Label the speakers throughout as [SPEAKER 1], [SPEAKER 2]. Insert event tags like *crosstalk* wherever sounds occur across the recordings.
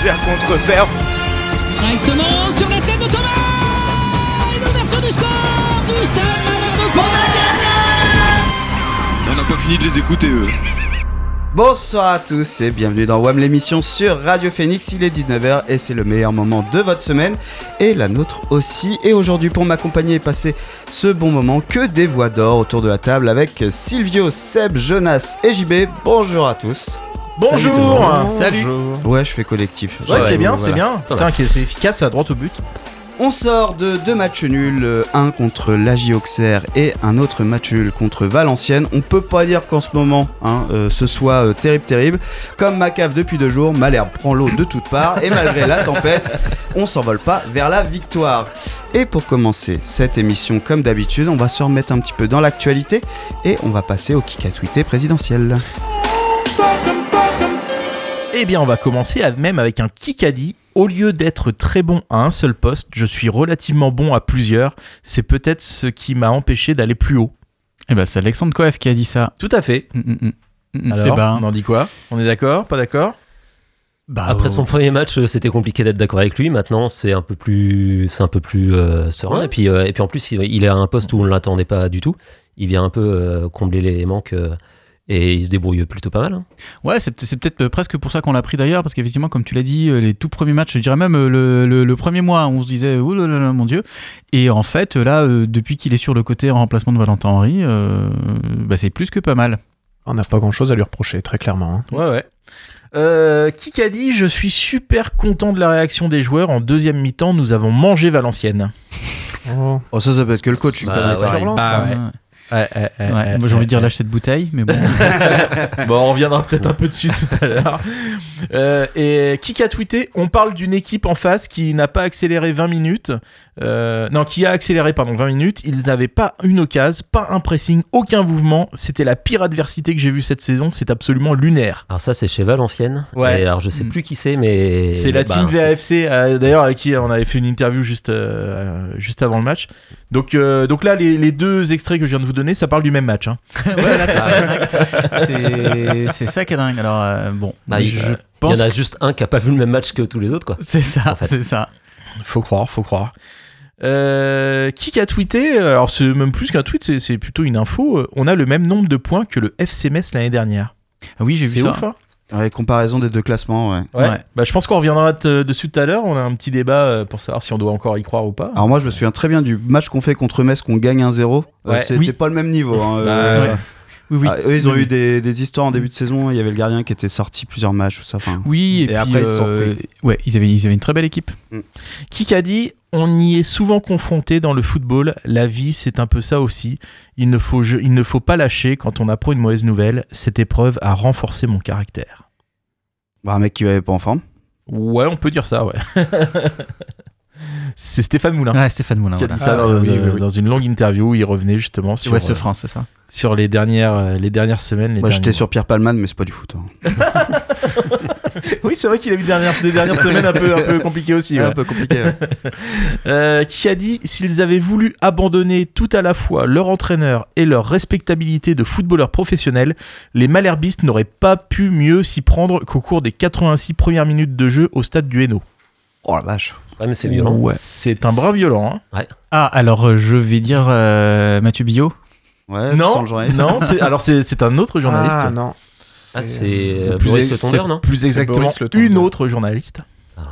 [SPEAKER 1] légère contre-perf.
[SPEAKER 2] Directement sur la tête de Thomas l'ouverture du score du stade
[SPEAKER 3] On n'a pas fini de les écouter eux.
[SPEAKER 4] Bonsoir à tous et bienvenue dans WAM l'émission sur Radio Phoenix. Il est 19h et c'est le meilleur moment de votre semaine et la nôtre aussi. Et aujourd'hui pour m'accompagner et passer ce bon moment, que des voix d'or autour de la table avec Silvio, Seb, Jonas et JB. Bonjour à tous.
[SPEAKER 5] Bonjour
[SPEAKER 6] Salut
[SPEAKER 4] Ouais, je fais collectif.
[SPEAKER 5] Ouais,
[SPEAKER 4] Ouais,
[SPEAKER 5] c'est bien,
[SPEAKER 4] voilà.
[SPEAKER 5] c'est bien. Putain, c'est efficace, ça droit au but.
[SPEAKER 4] On sort de deux matchs nuls, un contre l'AJ Auxerre et un autre match nul contre Valenciennes. On peut pas dire qu'en ce moment hein, euh, ce soit euh, terrible terrible. Comme ma cave depuis deux jours, Malherbe prend l'eau de toutes parts et malgré la tempête, on s'envole pas vers la victoire. Et pour commencer cette émission comme d'habitude, on va se remettre un petit peu dans l'actualité et on va passer au kick à tweeter présidentiel.
[SPEAKER 5] Eh bien, on va commencer à- même avec un Kikadi. Au lieu d'être très bon à un seul poste, je suis relativement bon à plusieurs. C'est peut-être ce qui m'a empêché d'aller plus haut.
[SPEAKER 6] Eh ben, c'est Alexandre Coef qui a dit ça.
[SPEAKER 5] Tout à fait.
[SPEAKER 6] Mm, mm, mm.
[SPEAKER 5] Alors,
[SPEAKER 6] eh ben,
[SPEAKER 5] on en dit quoi? On est d'accord? Pas d'accord?
[SPEAKER 6] Bah,
[SPEAKER 7] Après son premier match, euh, c'était compliqué d'être d'accord avec lui. Maintenant, c'est un peu plus, c'est un peu plus euh, serein.
[SPEAKER 5] Ouais.
[SPEAKER 7] Et puis, euh, et puis en plus, il, il est à un poste où on ne l'attendait pas du tout. Il vient un peu euh, combler les manques euh, et il se débrouille plutôt pas mal. hein.
[SPEAKER 6] Ouais, c'est peut- c'est peut-être euh, presque pour ça qu'on l'a pris d'ailleurs, parce qu'effectivement, comme tu l'as dit, euh, les tout premiers matchs, je dirais même euh, le, le- le premier mois, on se disait, oh là là là, mon Dieu. Et en fait, là, depuis qu'il est sur le côté en remplacement de Valentin Henry, euh, bah, c'est plus que pas mal.
[SPEAKER 8] On n'a pas grand chose à lui reprocher, très clairement. hein.
[SPEAKER 5] Ouais, ouais. Euh, Kikadi, je suis super content de la réaction des joueurs. En deuxième mi-temps, nous avons mangé Valenciennes.
[SPEAKER 8] Oh.
[SPEAKER 4] Oh ça ça peut être que le coach.
[SPEAKER 7] Bah, ouais.
[SPEAKER 5] Ah
[SPEAKER 8] là.
[SPEAKER 5] ouais. Ouais, ouais, ouais,
[SPEAKER 6] Ouais,
[SPEAKER 5] ouais,
[SPEAKER 6] moi, j'ai envie de dire lâcher cette bouteille, mais bon. *laughs*
[SPEAKER 5] Bon, on reviendra peut-être un peu dessus tout à l'heure. Euh, et qui a tweeté On parle d'une équipe en face qui n'a pas accéléré 20 minutes. Euh, non, qui a accéléré, pardon, 20 minutes. Ils n'avaient pas une occasion, pas un pressing, aucun mouvement. C'était la pire adversité que j'ai vue cette saison. C'est absolument lunaire.
[SPEAKER 7] Alors ça, c'est chez Valenciennes.
[SPEAKER 5] Ouais.
[SPEAKER 7] Et alors, je sais
[SPEAKER 6] Mm.
[SPEAKER 7] plus qui c'est, mais
[SPEAKER 5] C'est la
[SPEAKER 7] bah,
[SPEAKER 5] team VAFC, euh, d'ailleurs, avec qui on avait fait une interview juste, euh, juste avant le match. Donc, euh, donc là, les, les deux extraits que je viens de vous donner, ça parle du même match. hein. *laughs*
[SPEAKER 6] ouais, là, c'est ça qui est *laughs* dingue. C'est- C'est ça qui est dingue. Alors, euh, bon,
[SPEAKER 7] Bah, il-
[SPEAKER 6] je
[SPEAKER 7] Il y en a juste un qui a pas vu le même match que tous les autres, quoi.
[SPEAKER 6] c'est ça,
[SPEAKER 7] en fait.
[SPEAKER 6] c'est ça.
[SPEAKER 5] Faut croire, faut croire. Euh, qui a tweeté Alors, c'est même plus qu'un tweet, c'est- c'est plutôt une info. Euh, On a le même nombre de points que le FC Metz l'année dernière.
[SPEAKER 6] Ah oui, j'ai vu
[SPEAKER 5] C'est
[SPEAKER 6] ça.
[SPEAKER 5] ouf, hein
[SPEAKER 4] Ouais, comparaison des deux classements, ouais.
[SPEAKER 5] ouais.
[SPEAKER 6] Ouais.
[SPEAKER 5] Bah, je pense qu'on reviendra t- dessus tout à l'heure. On a un petit débat euh, pour savoir si on doit encore y croire ou pas.
[SPEAKER 4] Alors moi je me souviens très bien du match qu'on fait contre Metz qu'on gagne 1-0. Euh,
[SPEAKER 5] Ouais.
[SPEAKER 4] C'était
[SPEAKER 6] Oui.
[SPEAKER 4] pas le même niveau. hein,
[SPEAKER 5] Bah,
[SPEAKER 4] euh,
[SPEAKER 5] ouais.
[SPEAKER 6] Oui, oui.
[SPEAKER 4] ah, eux ils ont
[SPEAKER 6] Oui,
[SPEAKER 4] eu des, des histoires en début de saison. Il y avait le gardien qui était sorti plusieurs matchs tout ça.
[SPEAKER 6] Oui, et,
[SPEAKER 4] Et
[SPEAKER 6] puis,
[SPEAKER 4] après, ils
[SPEAKER 6] euh, ouais, ils avaient, ils avaient une très belle équipe.
[SPEAKER 5] Qui a dit On y est souvent confronté dans le football. La vie, c'est un peu ça aussi. Il ne, faut, je- il ne faut pas lâcher quand on apprend une mauvaise nouvelle. Cette épreuve a renforcé mon caractère.
[SPEAKER 4] bah, un mec qui avait pas en forme.
[SPEAKER 5] Ouais, on peut dire ça, ouais. *laughs* c'est Stéphane Moulin.
[SPEAKER 6] Ah, Stéphane Moulin.
[SPEAKER 5] qui a
[SPEAKER 6] voilà.
[SPEAKER 5] dit ça
[SPEAKER 8] Ah,
[SPEAKER 5] dans,
[SPEAKER 8] oui, oui, oui.
[SPEAKER 5] dans une longue interview. Il revenait justement sur,
[SPEAKER 6] Ouest
[SPEAKER 5] euh,
[SPEAKER 6] France, c'est ça
[SPEAKER 5] sur les dernières, euh, les dernières semaines. Les
[SPEAKER 4] Moi j'étais
[SPEAKER 5] derniers
[SPEAKER 4] sur Pierre Palman mais c'est pas du foot. hein. *laughs*
[SPEAKER 5] Oui, c'est vrai qu'il a eu des dernières, des dernières semaines un peu, un peu compliquées aussi.
[SPEAKER 4] Ouais,
[SPEAKER 5] ouais.
[SPEAKER 4] un peu compliqué. ouais. *laughs*
[SPEAKER 5] Euh, qui a dit s'ils avaient voulu abandonner tout à la fois leur entraîneur et leur respectabilité de footballeur professionnel, les Malherbistes n'auraient pas pu mieux s'y prendre qu'au cours des 86 premières minutes de jeu au stade du Hainaut.
[SPEAKER 4] Oh la vache.
[SPEAKER 7] Ouais, mais c'est violent.
[SPEAKER 6] Ouais.
[SPEAKER 5] C'est un bras violent. Hein.
[SPEAKER 6] Ah, alors euh, je vais dire euh, Mathieu Billot.
[SPEAKER 4] Ouais, sans
[SPEAKER 5] non,
[SPEAKER 4] le journaliste.
[SPEAKER 5] non c'est- *laughs* alors c'est c'est un autre journaliste.
[SPEAKER 8] Ah non.
[SPEAKER 7] Ah, c'est euh,
[SPEAKER 5] Plus
[SPEAKER 7] Boris
[SPEAKER 5] ex-
[SPEAKER 7] Le Tondeur, non
[SPEAKER 5] Plus
[SPEAKER 8] C'est
[SPEAKER 5] exactement, une autre journaliste.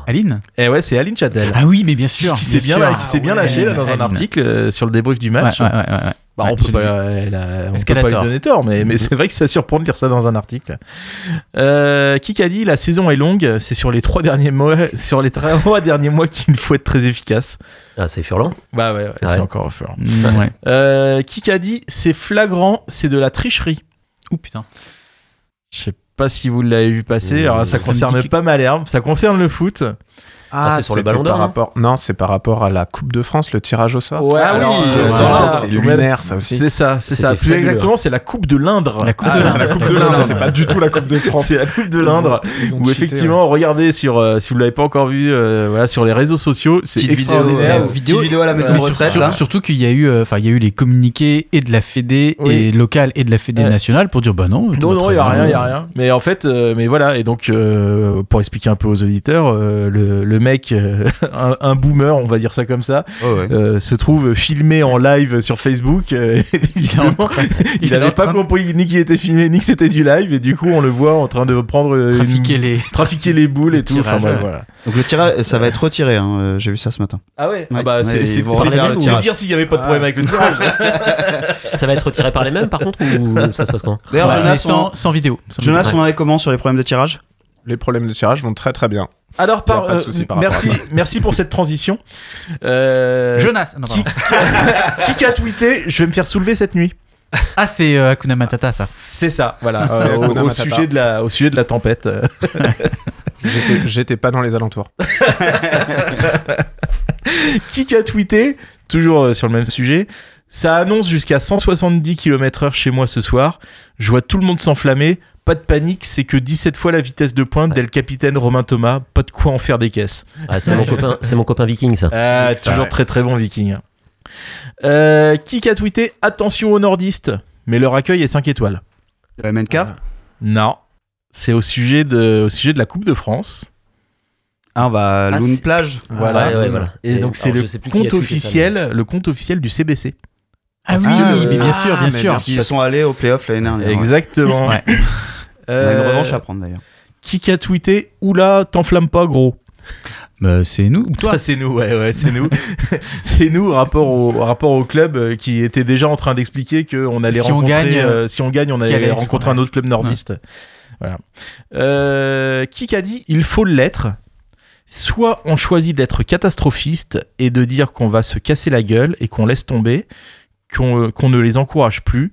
[SPEAKER 6] Aline
[SPEAKER 5] Et ouais, c'est Aline Châtel.
[SPEAKER 6] Ah oui, mais bien sûr.
[SPEAKER 5] qui s'est bien, bien
[SPEAKER 6] Ah ouais,
[SPEAKER 5] lâché là, dans un article euh, sur le débrief du
[SPEAKER 6] Ouais,
[SPEAKER 5] match.
[SPEAKER 6] ouais, ouais, ouais, ouais.
[SPEAKER 5] Bah,
[SPEAKER 6] Ouais,
[SPEAKER 5] on peut pas, elle a- on peut pas lui donner tort, mais, mais c'est vrai que ça surprend de lire ça dans un article. Euh, qui a dit la saison est longue, c'est sur les trois derniers mois, *laughs* sur les trois derniers mois qu'il faut être très efficace.
[SPEAKER 7] Ah, c'est furlant.
[SPEAKER 5] Bah ouais, ouais, c'est
[SPEAKER 7] Ouais.
[SPEAKER 5] encore fort.
[SPEAKER 6] Mm, ouais.
[SPEAKER 5] Euh, qui a dit c'est flagrant, c'est de la tricherie.
[SPEAKER 6] Ouh putain.
[SPEAKER 5] Je sais pas si vous l'avez vu passer.
[SPEAKER 7] Mmh,
[SPEAKER 5] Alors ça
[SPEAKER 6] ça
[SPEAKER 5] concerne
[SPEAKER 6] dit-
[SPEAKER 5] pas Malherbe, ça concerne le foot.
[SPEAKER 7] Ah, c'est sur le Ballon d'Or,
[SPEAKER 8] par
[SPEAKER 7] non
[SPEAKER 8] rapport... Non, c'est par rapport à la Coupe de France, le tirage au sort.
[SPEAKER 5] Ouais,
[SPEAKER 4] Ah oui, euh,
[SPEAKER 8] c'est
[SPEAKER 5] ça,
[SPEAKER 8] ça, c'est lunaire, ça aussi.
[SPEAKER 5] C'est ça, c'est ça. Plus exactement, c'est la Coupe de l'Indre.
[SPEAKER 6] La Coupe
[SPEAKER 8] Ah,
[SPEAKER 6] de
[SPEAKER 8] c'est la. Coupe de l'Inde, c'est pas du tout la Coupe de France.
[SPEAKER 5] C'est la Coupe de l'Indre. Où effectivement, regardez sur, euh, si vous l'avez pas encore vu, euh, voilà, sur les réseaux sociaux, c'est
[SPEAKER 4] Petite vidéo,
[SPEAKER 5] extraordinaire.
[SPEAKER 4] petite vidéo à la maison
[SPEAKER 6] Mais
[SPEAKER 4] de retraite
[SPEAKER 6] surtout qu'il y a eu, euh, enfin, il y a eu les communiqués et de la Fédé et locale et de la Fédé nationale pour dire bah non.
[SPEAKER 5] Non, non, il y a rien, il y a rien. Mais en fait, euh, mais voilà. Et donc, euh, pour expliquer un peu aux auditeurs, le, le mec, euh, *laughs* un, un boomer, on va dire ça comme ça,
[SPEAKER 4] Oh, ouais.
[SPEAKER 5] euh, se trouve filmé en live sur Facebook. euh, *laughs* et visiblement, il n'avait pas
[SPEAKER 6] train
[SPEAKER 5] compris ni qu'il était filmé, ni que c'était du live. Et du coup, on le voit en train de prendre une-
[SPEAKER 6] Trafiquer les.
[SPEAKER 5] trafiquer les boules et tout. Enfin, bref, voilà.
[SPEAKER 4] Donc le tirage, ça va être retiré. hein, J'ai vu ça ce matin.
[SPEAKER 5] Ah ouais?
[SPEAKER 4] Ouais.
[SPEAKER 5] Ah bah, c'est dire s'il n'y avait pas de problème avec le tirage.
[SPEAKER 7] Ça va être retiré par les mêmes par contre ou ça se passe comment?
[SPEAKER 4] D'ailleurs, Jonas,
[SPEAKER 6] sans,
[SPEAKER 4] on...
[SPEAKER 6] sans vidéo. Sans
[SPEAKER 4] Jonas,
[SPEAKER 6] vidéo.
[SPEAKER 4] on en est comment sur les problèmes de tirage?
[SPEAKER 8] Les problèmes de tirage vont très très bien.
[SPEAKER 5] Alors, par, euh,
[SPEAKER 8] par
[SPEAKER 5] merci, merci pour cette transition. *laughs* Euh,
[SPEAKER 6] Jonas. non,
[SPEAKER 5] qui,
[SPEAKER 6] pardon.
[SPEAKER 5] qui a tweeté Je vais me faire soulever cette nuit.
[SPEAKER 6] Ah, c'est euh, Hakuna Matata, ça.
[SPEAKER 5] C'est ça, voilà. Euh, au, au sujet de la, au sujet de la tempête. *laughs*
[SPEAKER 8] J'étais- J'étais pas dans les alentours. *laughs*
[SPEAKER 5] qui a tweeté Toujours sur le même sujet. Ça annonce jusqu'à 170 km/h chez moi ce soir. Je vois tout le monde s'enflammer. Pas de panique, c'est que 17 fois la vitesse de pointe
[SPEAKER 7] Ouais.
[SPEAKER 5] dès le capitaine Romain Thomas. Pas de quoi en faire des caisses.
[SPEAKER 7] Ah, c'est mon copain, c'est mon copain viking ça.
[SPEAKER 5] Ah,
[SPEAKER 8] C'est
[SPEAKER 5] toujours très très bon viking. Euh, qui a tweeté Attention aux nordistes, mais leur accueil est 5 étoiles.
[SPEAKER 4] Le MNK
[SPEAKER 5] Non. C'est au sujet de, au sujet de la Coupe de France.
[SPEAKER 4] Ah, on va à
[SPEAKER 7] Ah,
[SPEAKER 4] Plage.
[SPEAKER 5] Voilà.
[SPEAKER 7] ouais, ouais, voilà.
[SPEAKER 5] Et,
[SPEAKER 7] Et
[SPEAKER 5] donc c'est le compte
[SPEAKER 7] ça,
[SPEAKER 5] officiel, le compte officiel du CBC.
[SPEAKER 6] Ah oui,
[SPEAKER 4] Ah,
[SPEAKER 6] mais bien
[SPEAKER 4] ah,
[SPEAKER 6] sûr, bien sûr.
[SPEAKER 4] Parce qu'ils sont allés au playoff l'année dernière.
[SPEAKER 5] Exactement.
[SPEAKER 6] Ouais. *laughs*
[SPEAKER 4] On a une
[SPEAKER 5] Euh,
[SPEAKER 4] revanche à prendre d'ailleurs.
[SPEAKER 5] Qui a tweeté Oula, t'enflamme pas gros.
[SPEAKER 6] Bah, c'est nous ou toi
[SPEAKER 5] Ça c'est nous, ouais, ouais, c'est nous. *laughs* c'est nous rapport au rapport au club euh, qui était déjà en train d'expliquer que on allait
[SPEAKER 6] Si on
[SPEAKER 5] rencontrer,
[SPEAKER 6] gagne,
[SPEAKER 5] euh, si on gagne, on allait rencontrer
[SPEAKER 6] ouais.
[SPEAKER 5] un autre club nordiste. Voilà. Euh, qui a dit il faut l'être. Soit on choisit d'être catastrophiste et de dire qu'on va se casser la gueule et qu'on laisse tomber, qu'on euh, qu'on ne les encourage plus.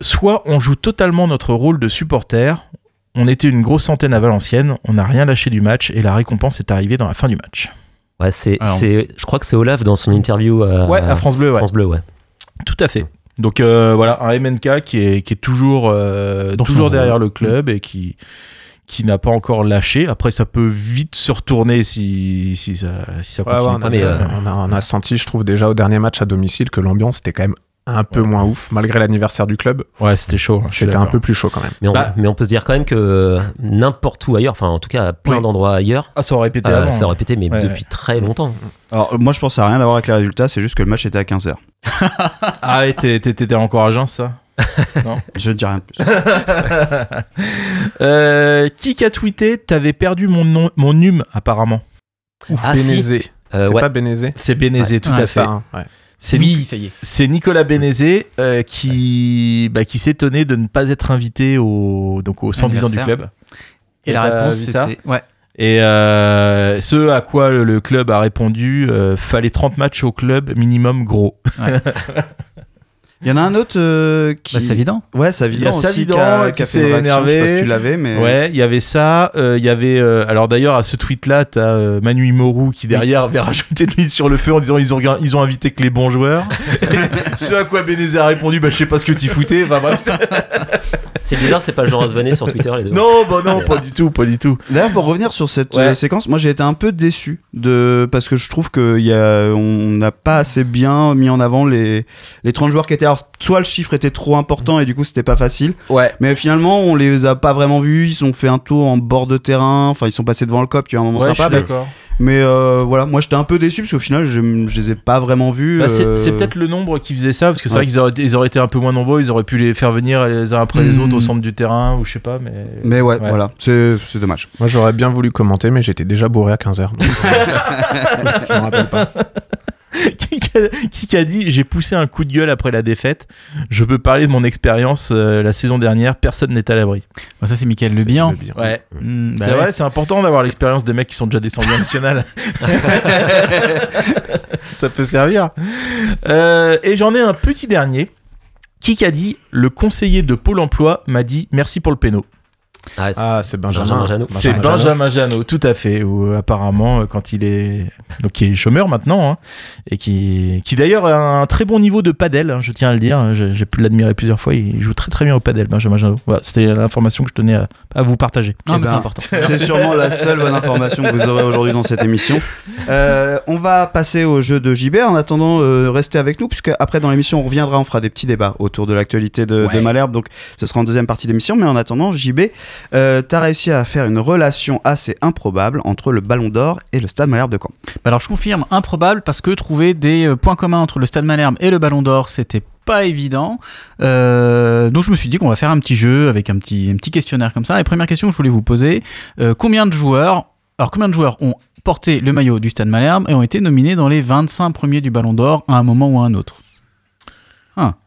[SPEAKER 5] Soit on joue totalement notre rôle de supporter. On était une grosse centaine à Valenciennes, on n'a rien lâché du match et la récompense est arrivée dans la fin du match.
[SPEAKER 7] Ouais, c'est,
[SPEAKER 6] Alors.
[SPEAKER 7] c'est, je crois que c'est Olaf dans son interview à,
[SPEAKER 5] Ouais, à France Bleu, ouais.
[SPEAKER 7] France Bleu, ouais.
[SPEAKER 5] Tout à fait. Donc euh, voilà, un MNK qui est, qui est toujours, euh, toujours derrière le club et qui, qui n'a pas encore lâché. Après, ça peut vite se retourner si, si ça, si ça
[SPEAKER 8] Ouais, ouais,
[SPEAKER 5] continue
[SPEAKER 8] on, a,
[SPEAKER 5] comme
[SPEAKER 7] mais,
[SPEAKER 5] ça.
[SPEAKER 7] euh,
[SPEAKER 8] on, a, on a senti, je trouve, déjà au dernier match à domicile que l'ambiance était quand même un peu moins ouf, malgré l'anniversaire du club.
[SPEAKER 5] Ouais, c'était chaud. suis
[SPEAKER 8] C'était un peu plus chaud quand même.
[SPEAKER 7] Mais on,
[SPEAKER 5] Bah-
[SPEAKER 7] mais on peut se dire quand même que euh, n'importe où ailleurs, enfin en tout cas à plein
[SPEAKER 5] Oui.
[SPEAKER 7] d'endroits ailleurs,
[SPEAKER 5] Ah, ça aurait pété
[SPEAKER 7] euh,
[SPEAKER 5] avant.
[SPEAKER 7] ça aurait pété, mais
[SPEAKER 5] Ouais,
[SPEAKER 7] depuis très longtemps.
[SPEAKER 4] Alors, moi, je pense que ça n'a rien à voir avec les résultats, c'est juste que le match était à 15h. *laughs*
[SPEAKER 5] Ah, ouais, t'es- t'es- t'étais encore à Jeun, ça? *laughs*
[SPEAKER 4] Je ne dis rien de plus. *laughs*
[SPEAKER 5] euh, Qui a tweeté T'avais perdu mon, nom, mon hume, apparemment.
[SPEAKER 7] Ah si,
[SPEAKER 8] Bénézé.
[SPEAKER 7] euh,
[SPEAKER 8] c'est
[SPEAKER 7] ouais.
[SPEAKER 8] pas Bénézé
[SPEAKER 5] C'est Bénézé, tout à fait.
[SPEAKER 8] ça, hein, ouais.
[SPEAKER 5] C'est
[SPEAKER 6] Oui, ça y est.
[SPEAKER 5] C'est Nicolas Bénézé euh, qui, bah, qui s'étonnait de ne pas être invité au, donc aux 110 ans du club.
[SPEAKER 6] Et la réponse, c'était. Ouais.
[SPEAKER 5] Et euh, ce à quoi le, le club a répondu euh, fallait 30 matchs au club, minimum gros. *laughs*
[SPEAKER 4] Il y en a un autre euh, qui.
[SPEAKER 6] Bah, c'est évident.
[SPEAKER 4] Ouais, ça
[SPEAKER 5] Il y a
[SPEAKER 4] aussi
[SPEAKER 5] Savidan,
[SPEAKER 4] qui a,
[SPEAKER 5] qui
[SPEAKER 4] qui
[SPEAKER 5] s'est
[SPEAKER 4] une réaction, Je sais pas
[SPEAKER 5] énervé.
[SPEAKER 4] si tu l'avais, mais.
[SPEAKER 5] Ouais, il y avait ça. euh, Il y avait. euh, alors d'ailleurs, à ce tweet-là, t'as euh, Manu Imoru qui derrière avait rajouté de l'huile sur le feu en disant ils ont, ils ont invité que les bons joueurs. *laughs* ce à quoi Bénézé a répondu bah, je sais pas ce que t'y foutais. Enfin bref. C'est-
[SPEAKER 7] C'est bizarre, c'est pas Jean Rasvanet sur Twitter les deux.
[SPEAKER 5] non, bah non, pas du tout, pas du tout.
[SPEAKER 4] D'ailleurs, pour revenir sur cette
[SPEAKER 5] Ouais.
[SPEAKER 4] euh, séquence, moi j'ai été un peu déçu de parce que je trouve que y a, on n'a pas assez bien mis en avant les, les 30 joueurs qui étaient. Alors, soit le chiffre était trop important et du coup c'était pas facile,
[SPEAKER 5] Ouais.
[SPEAKER 4] mais finalement on les a pas vraiment vus. Ils ont fait un tour en bord de terrain, enfin ils sont passés devant le cop, qui est un moment
[SPEAKER 5] Ouais, je
[SPEAKER 4] sympa.
[SPEAKER 5] suis
[SPEAKER 4] Mais,
[SPEAKER 5] d'accord.
[SPEAKER 4] Mais, euh, voilà, moi j'étais un peu déçu parce qu'au final je, je les ai pas vraiment vus.
[SPEAKER 5] Bah, c'est
[SPEAKER 4] euh,
[SPEAKER 5] c'est peut-être le nombre qui faisait ça, parce que c'est
[SPEAKER 4] Ouais.
[SPEAKER 5] vrai qu'ils auraient, ils auraient été un peu moins nombreux, ils auraient pu les faire venir les uns après les
[SPEAKER 6] Hmm.
[SPEAKER 5] autres au centre du terrain, ou je sais pas, mais.
[SPEAKER 4] Mais ouais,
[SPEAKER 5] Ouais.
[SPEAKER 4] voilà, c'est c'est dommage.
[SPEAKER 8] Moi, j'aurais bien voulu commenter, mais j'étais déjà bourré à 15h. *laughs* je me rappelle pas.
[SPEAKER 5] Qui, a, qui a dit J'ai poussé un coup de gueule après la défaite. Je peux parler de mon expérience euh, la saison dernière, personne n'est à l'abri.
[SPEAKER 6] Bah, ça, c'est Mickaël Le Bihan.
[SPEAKER 5] Ouais.
[SPEAKER 6] Mm, bah
[SPEAKER 5] c'est
[SPEAKER 6] ouais.
[SPEAKER 5] vrai, c'est important d'avoir l'expérience des mecs qui sont déjà descendus en national. *laughs* Ça peut servir. Euh, et j'en ai un petit dernier. Qui a dit Le conseiller de Pôle emploi m'a dit merci pour le péno.
[SPEAKER 7] Ah, c'est-
[SPEAKER 8] Ah, c'est Benjamin.
[SPEAKER 7] Benjamin Janot.
[SPEAKER 5] C'est Benjamin Janot, tout à fait. Où apparemment, euh, quand il est donc qui est chômeur maintenant, hein, et qui qui d'ailleurs a un très bon niveau de padel, hein, je tiens à le dire. J'ai j'ai pu l'admirer plusieurs fois. Il joue très très bien au padel, Benjamin Janot. Voilà, c'était l'information que je tenais à, à vous partager.
[SPEAKER 6] Non,
[SPEAKER 4] Eh
[SPEAKER 6] mais
[SPEAKER 4] ben,
[SPEAKER 6] c'est important. *laughs*
[SPEAKER 4] C'est sûrement la seule bonne information que vous aurez aujourd'hui dans cette émission. Euh, on va passer au jeu de JB. En attendant, euh, restez avec nous, puisque après dans l'émission, on reviendra, on fera des petits débats autour de l'actualité de, de Malherbe. Donc, ce sera en deuxième partie d'émission. Mais en attendant, JB, euh, t'as réussi à faire une relation assez improbable entre le Ballon d'Or et le Stade Malherbe de Caen.
[SPEAKER 6] Bah alors je confirme, improbable parce que trouver des euh, points communs entre le Stade Malherbe et le Ballon d'Or, c'était pas évident. Euh, donc je me suis dit qu'on va faire un petit jeu avec un petit, questionnaire comme ça. Et première question que je voulais vous poser, euh, combien de joueurs, alors combien de joueurs ont porté le maillot du Stade Malherbe et ont été nominés dans les 25 premiers du Ballon d'Or à un moment ou à un autre?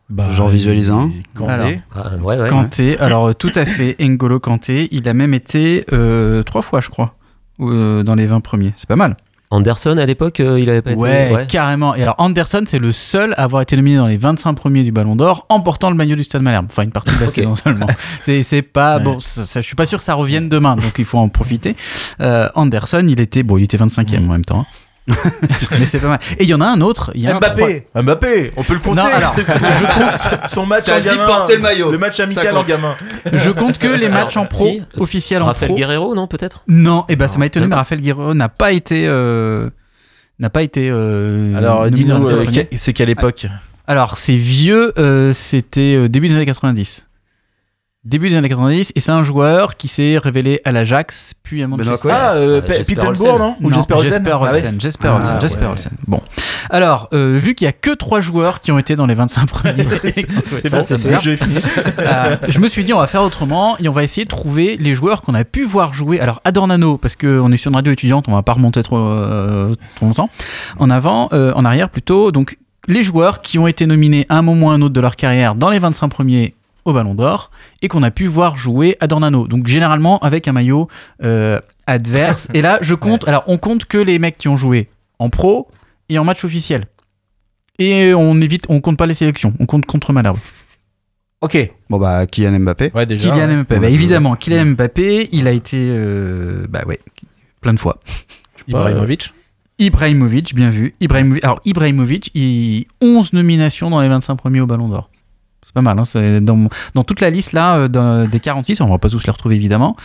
[SPEAKER 5] Bah,
[SPEAKER 4] J'en visualise un.
[SPEAKER 5] Kanté.
[SPEAKER 6] Alors.
[SPEAKER 7] Ah, ouais, ouais.
[SPEAKER 6] Kanté, alors euh, tout à fait, N'Golo Kanté, il a même été euh, trois fois je crois, euh, dans les 20 premiers. C'est pas mal.
[SPEAKER 7] Anderson à l'époque, euh, il avait pas été.
[SPEAKER 6] Ouais, carrément. Et alors Anderson, c'est le seul à avoir été nominé dans les 25 premiers du Ballon d'Or en portant le maillot du Stade Malherbe. Enfin, une partie de la *laughs* saison seulement. C'est, pas
[SPEAKER 5] Ouais.
[SPEAKER 6] bon. Ça, ça- je suis pas sûr que ça revienne demain, donc il faut en profiter. Euh, Anderson, il était bon, il était 25e en même temps. hein. *laughs* Mais c'est pas mal. Et il y en a un autre. Il y a un
[SPEAKER 5] Mbappé, Mbappé, on peut le compter.
[SPEAKER 6] Non, alors- *laughs*
[SPEAKER 5] je compte son match en gamin.
[SPEAKER 4] maillot.
[SPEAKER 5] Le match amical en gamin.
[SPEAKER 6] Je compte que les
[SPEAKER 7] Alors,
[SPEAKER 6] matchs en pro
[SPEAKER 7] si,
[SPEAKER 6] officiels en
[SPEAKER 7] Raphaël
[SPEAKER 6] pro.
[SPEAKER 7] Guerrero, non, peut-être?
[SPEAKER 6] Non, et ben ça
[SPEAKER 7] Non,
[SPEAKER 6] m'a étonné, mais. Raphaël Guerrero n'a pas été. euh, n'a pas été. euh,
[SPEAKER 5] Alors, dis-nous, euh, c'est quelle époque?
[SPEAKER 6] Alors, c'est vieux, euh, c'était début des années 90. Début des années 90, et c'est un joueur qui s'est révélé à l'Ajax, puis à Manchester.
[SPEAKER 5] Ah, euh,
[SPEAKER 7] Ah,
[SPEAKER 5] Pe-
[SPEAKER 7] Jesper
[SPEAKER 5] Pittenbourg,
[SPEAKER 7] Olsen.
[SPEAKER 5] non Ou
[SPEAKER 6] Non,
[SPEAKER 5] Jesper Olsen
[SPEAKER 6] Jesper
[SPEAKER 5] Ah ouais
[SPEAKER 6] Olsen, Jesper
[SPEAKER 5] Ah,
[SPEAKER 6] Olsen, Jesper
[SPEAKER 5] ouais.
[SPEAKER 6] Olsen. Bon. Alors, euh, vu qu'il y a que trois joueurs qui ont été dans les 25 premiers, *laughs*
[SPEAKER 5] C'est bon,
[SPEAKER 6] c'est.
[SPEAKER 5] Le jeu fini.
[SPEAKER 6] Euh, je me suis dit on va faire autrement et on va essayer de trouver les joueurs qu'on a pu voir jouer. Alors Adornano parce qu'on est sur une radio étudiante, on va pas remonter trop, euh, trop longtemps. En avant, euh, en arrière plutôt. Donc les joueurs qui ont été nominés à un moment ou à un autre de leur carrière dans les 25 premiers au Ballon d'Or et qu'on a pu voir jouer à Dornano. Donc généralement avec un maillot euh, adverse. *laughs* et là je compte. Alors on compte que les mecs qui ont joué en pro et en match officiel. Et on évite, on compte pas les sélections. On compte contre Malherbe.
[SPEAKER 5] Ok.
[SPEAKER 4] Bon, bah, Kylian Mbappé.
[SPEAKER 5] Ouais, déjà.
[SPEAKER 6] Kylian
[SPEAKER 5] ouais.
[SPEAKER 6] Mbappé. Bah, évidemment, Kylian Mbappé, il a été. euh, bah ouais, plein de fois.
[SPEAKER 5] Ibrahimovic.
[SPEAKER 6] Ibrahimovic, bien vu. Ibrahimovic, alors, Ibrahimovic, il 11 nominations dans les 25 premiers au Ballon d'Or. C'est pas mal, hein, c'est dans, dans toute la liste là euh, des 46, on va pas tous les retrouver évidemment.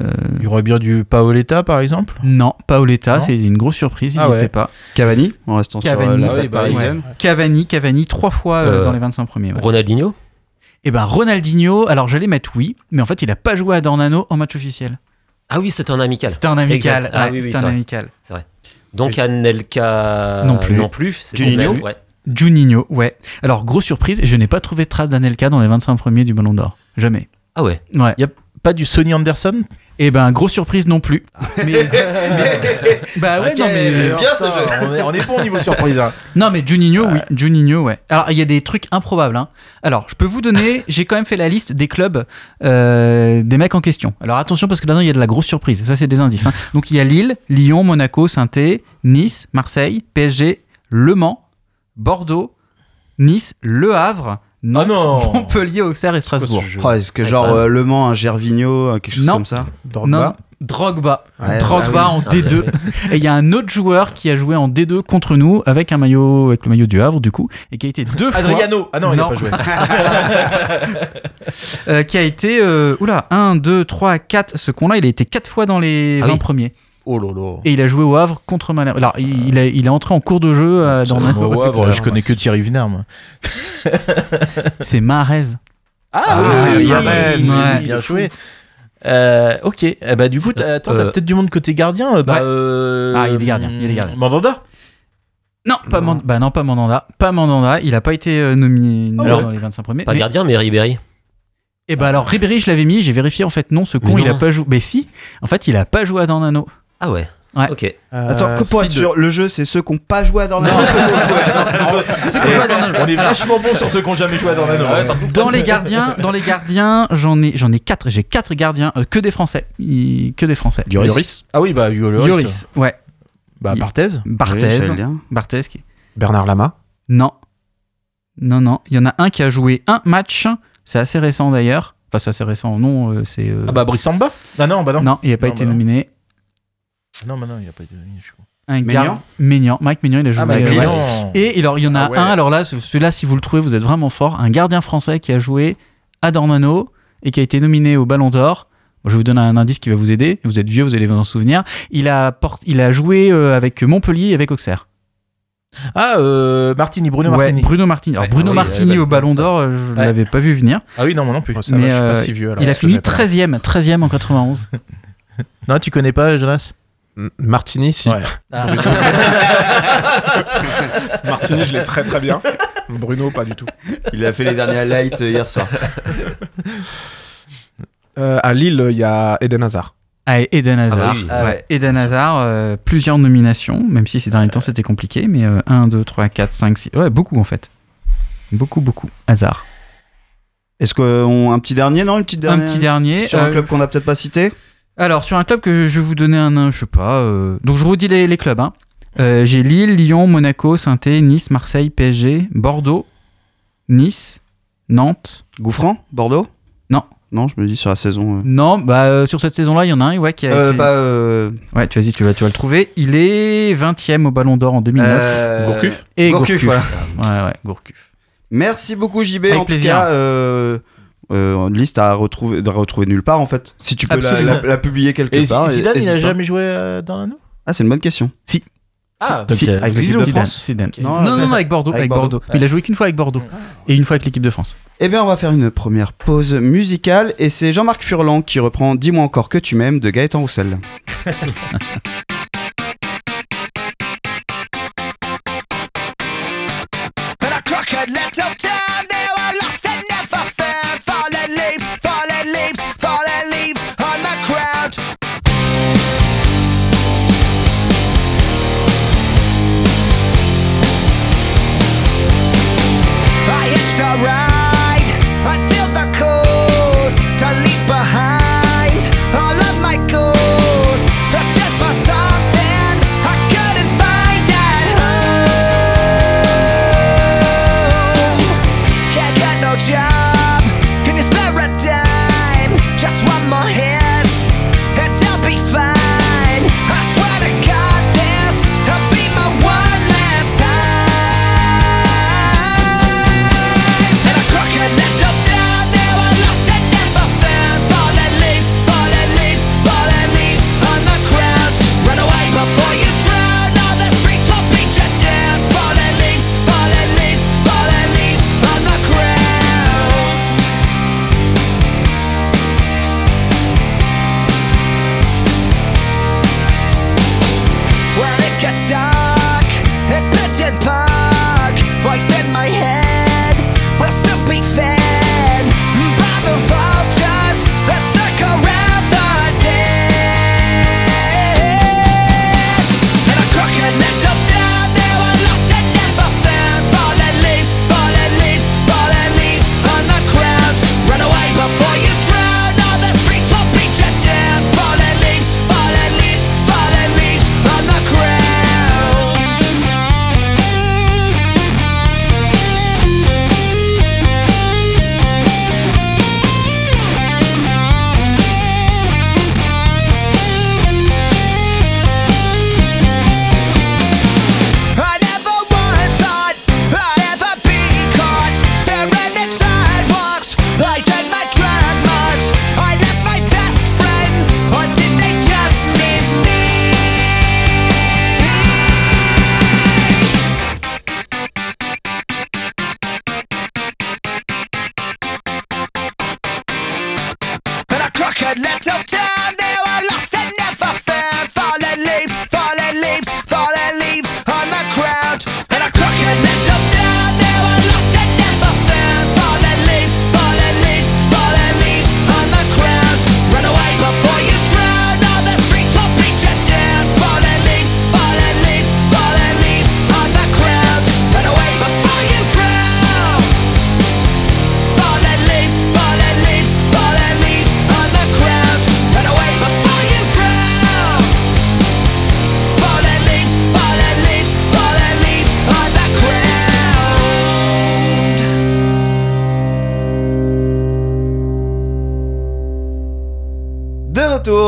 [SPEAKER 6] Euh,
[SPEAKER 5] Il y aurait bien du Paoletta, par exemple?
[SPEAKER 6] non, Paoletta,
[SPEAKER 5] Non
[SPEAKER 6] c'est une grosse surprise, il
[SPEAKER 5] Ah
[SPEAKER 6] n'y
[SPEAKER 5] ouais.
[SPEAKER 6] était pas.
[SPEAKER 4] Cavani, en restant
[SPEAKER 6] Cavani.
[SPEAKER 4] sur euh, la
[SPEAKER 6] Ah
[SPEAKER 5] bah,
[SPEAKER 4] parisienne.
[SPEAKER 5] ouais.
[SPEAKER 6] Cavani, Cavani, trois fois euh,
[SPEAKER 7] Euh,
[SPEAKER 6] dans les 25 premiers. ouais.
[SPEAKER 7] Ronaldinho?
[SPEAKER 6] Et ben Ronaldinho, alors j'allais mettre oui, mais en fait il a pas joué à Dornano en match officiel.
[SPEAKER 7] Ah oui, c'était un amical.
[SPEAKER 6] C'était un amical.
[SPEAKER 7] Ah
[SPEAKER 6] ouais,
[SPEAKER 7] oui, oui,
[SPEAKER 6] c'était
[SPEAKER 7] c'est
[SPEAKER 6] un
[SPEAKER 7] vrai.
[SPEAKER 6] amical.
[SPEAKER 7] Donc Anelka.
[SPEAKER 6] Non plus.
[SPEAKER 7] Non plus. c'est
[SPEAKER 4] Juninho
[SPEAKER 7] Ouais.
[SPEAKER 6] Juninho, ouais. Alors, grosse surprise, je n'ai pas trouvé de trace d'Anelka dans les 25 premiers du Ballon d'Or. Jamais.
[SPEAKER 7] Ah ouais.
[SPEAKER 6] Ouais.
[SPEAKER 5] Pas du Sonny Anderson?
[SPEAKER 6] Et ben, grosse surprise non plus. Mais, *laughs* mais- bah ouais, non, mais.
[SPEAKER 5] bien ce jeu. On est, on est bon au niveau surprise. hein. *laughs*
[SPEAKER 6] Non, mais Juninho, oui. Juninho, ouais. Alors, il y a des trucs improbables. Hein. Alors, je peux vous donner, *laughs* j'ai quand même fait la liste des clubs euh, des mecs en question. Alors, attention, parce que là-dedans, il y a de la grosse surprise. Ça, c'est des indices. hein. Donc, il y a Lille, Lyon, Monaco, saint Nice, Marseille, PSG, Le Mans, Bordeaux, Nice, Le Havre, Nantes,
[SPEAKER 5] non. *laughs*
[SPEAKER 6] Montpellier, Auxerre et Strasbourg.
[SPEAKER 4] Oh, Est-ce que genre euh, Le Mans, un Gervinho, euh, quelque chose
[SPEAKER 6] Non.
[SPEAKER 4] comme ça
[SPEAKER 6] Non, Drogba.
[SPEAKER 4] Ouais,
[SPEAKER 6] Drogba
[SPEAKER 4] ah
[SPEAKER 6] en D2. et il y a un autre joueur qui a joué en D2 contre nous avec un maillot, avec le maillot du Havre du coup, et qui a été deux fois.
[SPEAKER 5] Adriano. Ah non, il
[SPEAKER 6] Non.
[SPEAKER 5] a pas joué. *laughs*
[SPEAKER 6] Euh, qui a été, euh, oula, 1, 2, 3, 4, ce con-là, il a été 4 fois dans les
[SPEAKER 7] Ah
[SPEAKER 6] 20
[SPEAKER 7] oui.
[SPEAKER 6] premiers.
[SPEAKER 5] Oh.
[SPEAKER 6] Et il a joué au Havre contre Malherbe. Alors, il, il, a- il est entré en cours de jeu euh, dans
[SPEAKER 5] Moi, au Havre, je connais que Thierry Viner, moi. *laughs*
[SPEAKER 6] C'est Mahrez.
[SPEAKER 5] Ah,
[SPEAKER 4] oui,
[SPEAKER 5] bien,
[SPEAKER 4] Mahrez,
[SPEAKER 5] oui,
[SPEAKER 6] ouais.
[SPEAKER 5] bien joué. Euh, ok, Eh bah, du coup, t'as, attends, t'as
[SPEAKER 7] Euh,
[SPEAKER 5] peut-être du monde côté gardien. euh, Bah,
[SPEAKER 6] ouais.
[SPEAKER 5] euh,
[SPEAKER 6] Ah, il est gardien, il est gardien.
[SPEAKER 5] Mandanda
[SPEAKER 6] Non, pas Mand- bah non, pas Mandanda. Pas Mandanda. Il a pas été euh, nominé
[SPEAKER 5] Alors,
[SPEAKER 6] dans les 25 premiers.
[SPEAKER 7] Pas
[SPEAKER 6] mais-
[SPEAKER 7] gardien, mais Ribéry.
[SPEAKER 6] Et bah alors Ribéry, je l'avais mis, j'ai vérifié en fait non, ce con, il a pas joué. Mais si, en fait, il a pas joué à Dornano.
[SPEAKER 7] Ah ouais.
[SPEAKER 6] Ouais.
[SPEAKER 7] Ok.
[SPEAKER 4] Attends, que pour être sûr, le jeu, c'est ceux qui n'ont pas joué à Dornano. ceux qui ont joué à Dornano. *laughs*
[SPEAKER 6] C'est quoi joué à Dornano
[SPEAKER 5] On est vachement bon sur ceux qui ont jamais joué à Dornano.
[SPEAKER 7] Ah ouais, par contre,
[SPEAKER 6] Dans les gardiens, dans les gardiens, j'en ai, j'en ai quatre. J'ai quatre gardiens, euh, que des Français, Il- que des Français.
[SPEAKER 4] Lloris.
[SPEAKER 5] Ah oui, bah, Hugo Lloris.
[SPEAKER 6] Lloris, ouais.
[SPEAKER 5] Bah, Barthez.
[SPEAKER 4] Oui,
[SPEAKER 6] Barthez,
[SPEAKER 4] j'allais le dire.
[SPEAKER 6] Barthez. qui-
[SPEAKER 8] Bernard Lama.
[SPEAKER 6] Non, non, non. Il y en a un qui a joué un match. C'est assez récent d'ailleurs. Enfin, c'est assez récent. Non, euh, c'est. euh,
[SPEAKER 5] Ah bah Brice Samba Ah non, bah non.
[SPEAKER 6] non, il n'a pas
[SPEAKER 5] Non,
[SPEAKER 6] été
[SPEAKER 5] bah non.
[SPEAKER 6] nominé.
[SPEAKER 5] Non, bah non, il a pas été nominé, je crois.
[SPEAKER 6] Un
[SPEAKER 9] Maignan.
[SPEAKER 6] Mike Maignan, il a joué.
[SPEAKER 5] Ah
[SPEAKER 6] euh, ouais. Et alors, il y en a
[SPEAKER 8] Ah ouais.
[SPEAKER 6] un, alors là, ce- celui-là, si vous le trouvez, vous êtes vraiment fort. Un gardien français qui a joué à Dornano et qui a été nominé au Ballon d'Or. Bon, je vous donner un indice qui va vous aider. Vous êtes vieux, vous allez vous en souvenir. Il a, port- il a joué euh, avec Montpellier et avec Auxerre.
[SPEAKER 5] Ah, euh, Martini, Bruno
[SPEAKER 6] Ouais,
[SPEAKER 5] Martini.
[SPEAKER 6] Bruno Martini. Alors,
[SPEAKER 5] Ouais,
[SPEAKER 6] Bruno
[SPEAKER 5] ah oui,
[SPEAKER 6] Martini
[SPEAKER 5] euh,
[SPEAKER 6] au Ballon d'Or, euh, je ne
[SPEAKER 5] Ouais.
[SPEAKER 6] l'avais pas vu venir.
[SPEAKER 5] Ah oui, non, moi non plus.
[SPEAKER 8] Oh, ça va,
[SPEAKER 6] Mais,
[SPEAKER 8] je suis pas
[SPEAKER 6] euh,
[SPEAKER 8] si vieux. alors,
[SPEAKER 6] il a
[SPEAKER 8] parce que
[SPEAKER 6] fini
[SPEAKER 8] j'avais pas-
[SPEAKER 6] 13e, 13e en 91. *laughs*
[SPEAKER 5] Non, tu connais pas, Jonas?
[SPEAKER 8] Martini, si.
[SPEAKER 5] Ouais. *laughs* Ah. *laughs*
[SPEAKER 8] Martini, je l'ai très très bien. Bruno, pas du tout.
[SPEAKER 9] Il a fait les derniers highlights euh, hier soir. *laughs*
[SPEAKER 8] Euh, à Lille, il y a Eden Hazard.
[SPEAKER 6] Ah, Eden Hazard.
[SPEAKER 7] oui.
[SPEAKER 5] Ah
[SPEAKER 6] Ouais, Eden Hazard, euh, plusieurs nominations, même si ces derniers temps c'était compliqué, mais euh, 1, 2, 3, 4, 5, 6. Ouais, beaucoup en fait. Beaucoup, beaucoup. Hazard.
[SPEAKER 9] Est-ce qu'on un petit dernier, non Une petite
[SPEAKER 6] Un
[SPEAKER 9] dernière
[SPEAKER 6] petit dernier.
[SPEAKER 9] Sur un
[SPEAKER 6] euh,
[SPEAKER 9] club qu'on n'a peut-être pas cité
[SPEAKER 6] Alors, sur un club que je vais vous donner un, je sais pas. euh, Donc, je redis les, les clubs. hein. Euh, J'ai Lille, Lyon, Monaco, saint Nice, Marseille, PSG, Bordeaux, Nice, Nantes.
[SPEAKER 9] Gouffran Bordeaux?
[SPEAKER 6] Non.
[SPEAKER 9] Non, je me dis sur la saison. euh.
[SPEAKER 6] Non, bah, euh, sur cette saison-là, il y en a un ouais, qui a
[SPEAKER 9] Euh,
[SPEAKER 6] été-
[SPEAKER 9] bah, euh,
[SPEAKER 6] Ouais, tu vas-y, tu vas, tu vas le trouver. Il est 20e au Ballon d'Or en 2009.
[SPEAKER 9] euh,
[SPEAKER 8] Gourcuff
[SPEAKER 6] Et
[SPEAKER 9] Gourcuff,
[SPEAKER 6] Gourcuff.
[SPEAKER 9] voilà.
[SPEAKER 6] Ouais, ouais, Gourcuff.
[SPEAKER 9] Merci beaucoup JB.
[SPEAKER 6] Avec
[SPEAKER 9] en
[SPEAKER 6] plaisir.
[SPEAKER 9] tout cas, euh, euh, liste à retrouver, de retrouver nulle part en fait. Si tu peux la,
[SPEAKER 6] Absolument.
[SPEAKER 9] la- la publier quelque
[SPEAKER 5] Et
[SPEAKER 9] part.
[SPEAKER 5] Zidane, il
[SPEAKER 9] hésite
[SPEAKER 5] a
[SPEAKER 9] pas.
[SPEAKER 5] jamais joué euh, dans l'anneau?
[SPEAKER 9] Ah, c'est une bonne question.
[SPEAKER 5] Ah,
[SPEAKER 6] Si,
[SPEAKER 5] donc, euh,
[SPEAKER 9] avec l'équipe de France
[SPEAKER 6] Zidane.
[SPEAKER 9] Non,
[SPEAKER 6] Non, non, non, avec Bordeaux.
[SPEAKER 9] avec
[SPEAKER 6] Avec
[SPEAKER 9] Bordeaux.
[SPEAKER 6] Il a joué qu'une fois avec Bordeaux. Et une fois avec l'équipe de France.
[SPEAKER 9] Eh bien, on va faire une première pause musicale et c'est Jean-Marc Furlan qui reprend Dis-moi encore que tu m'aimes de Gaëtan Roussel. *laughs*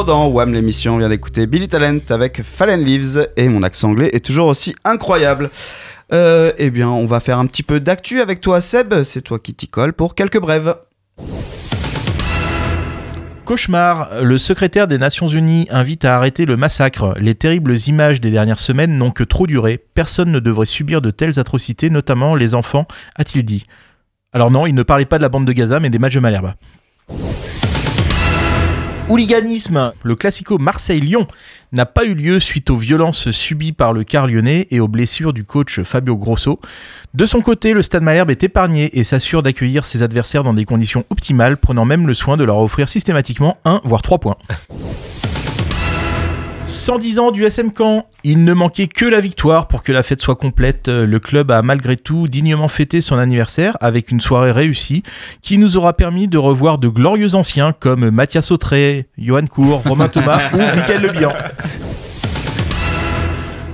[SPEAKER 4] dans Wham l'émission. On vient d'écouter Billy Talent avec Fallen Leaves et mon accent anglais est toujours aussi incroyable. Euh, eh bien, on va faire un petit peu d'actu avec toi, Seb. C'est toi qui t'y colle pour quelques brèves.
[SPEAKER 5] Cauchemar, le secrétaire des Nations Unies invite à arrêter le massacre. Les terribles images des dernières semaines n'ont que trop duré. Personne ne devrait subir de telles atrocités, notamment les enfants, a-t-il dit. Alors non, il ne parlait pas de la bande de Gaza, mais des matchs de Malherbe. Hooliganisme, le classico Marseille-Lyon n'a pas eu lieu suite aux violences subies par le car lyonnais et aux blessures du coach Fabio Grosso. De son côté, le Stade Malherbe est épargné et s'assure d'accueillir ses adversaires dans des conditions optimales, prenant même le soin de leur offrir systématiquement un voire trois points. 110 ans du SM Caen, il ne manquait que la victoire pour que la fête soit complète. Le club a malgré tout dignement fêté son anniversaire avec une soirée réussie qui nous aura permis de revoir de glorieux anciens comme Mathias Autré, Johan Cour, Romain Thomas *laughs* ou Michael Lebihan.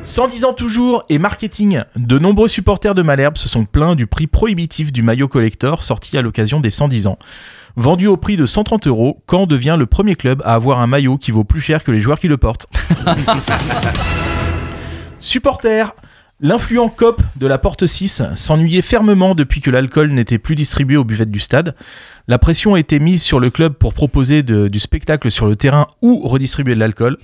[SPEAKER 5] 110 ans toujours et marketing. De nombreux supporters de Malherbe se sont plaints du prix prohibitif du maillot collector sorti à l'occasion des 110 ans. Vendu au prix de 130 euros, Caen devient le premier club à avoir un maillot qui vaut plus cher que les joueurs qui le portent. *laughs* Supporters L'influent cop de la Porte 6 s'ennuyait fermement depuis que l'alcool n'était plus distribué aux buvettes du stade. La pression a été mise sur le club pour proposer de- du spectacle sur le terrain ou redistribuer de l'alcool.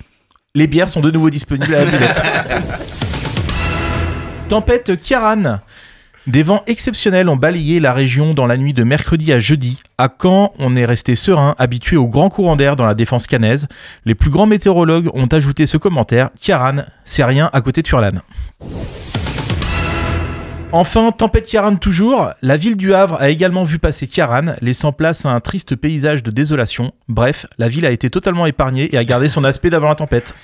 [SPEAKER 5] Les bières sont de nouveau disponibles à la buvette. *laughs* Tempête Kiaran. Des vents exceptionnels ont balayé la région dans la nuit de mercredi à jeudi. À Caen, on est resté serein, habitué aux grands courants d'air dans la défense canaise. Les plus grands météorologues ont ajouté ce commentaire Kiaran, c'est rien à côté de Furlan. Enfin, tempête Kiaran toujours, la ville du Havre a également vu passer Kiaran, laissant place à un triste paysage de désolation. Bref, la ville a été totalement épargnée et a gardé son aspect d'avant la tempête.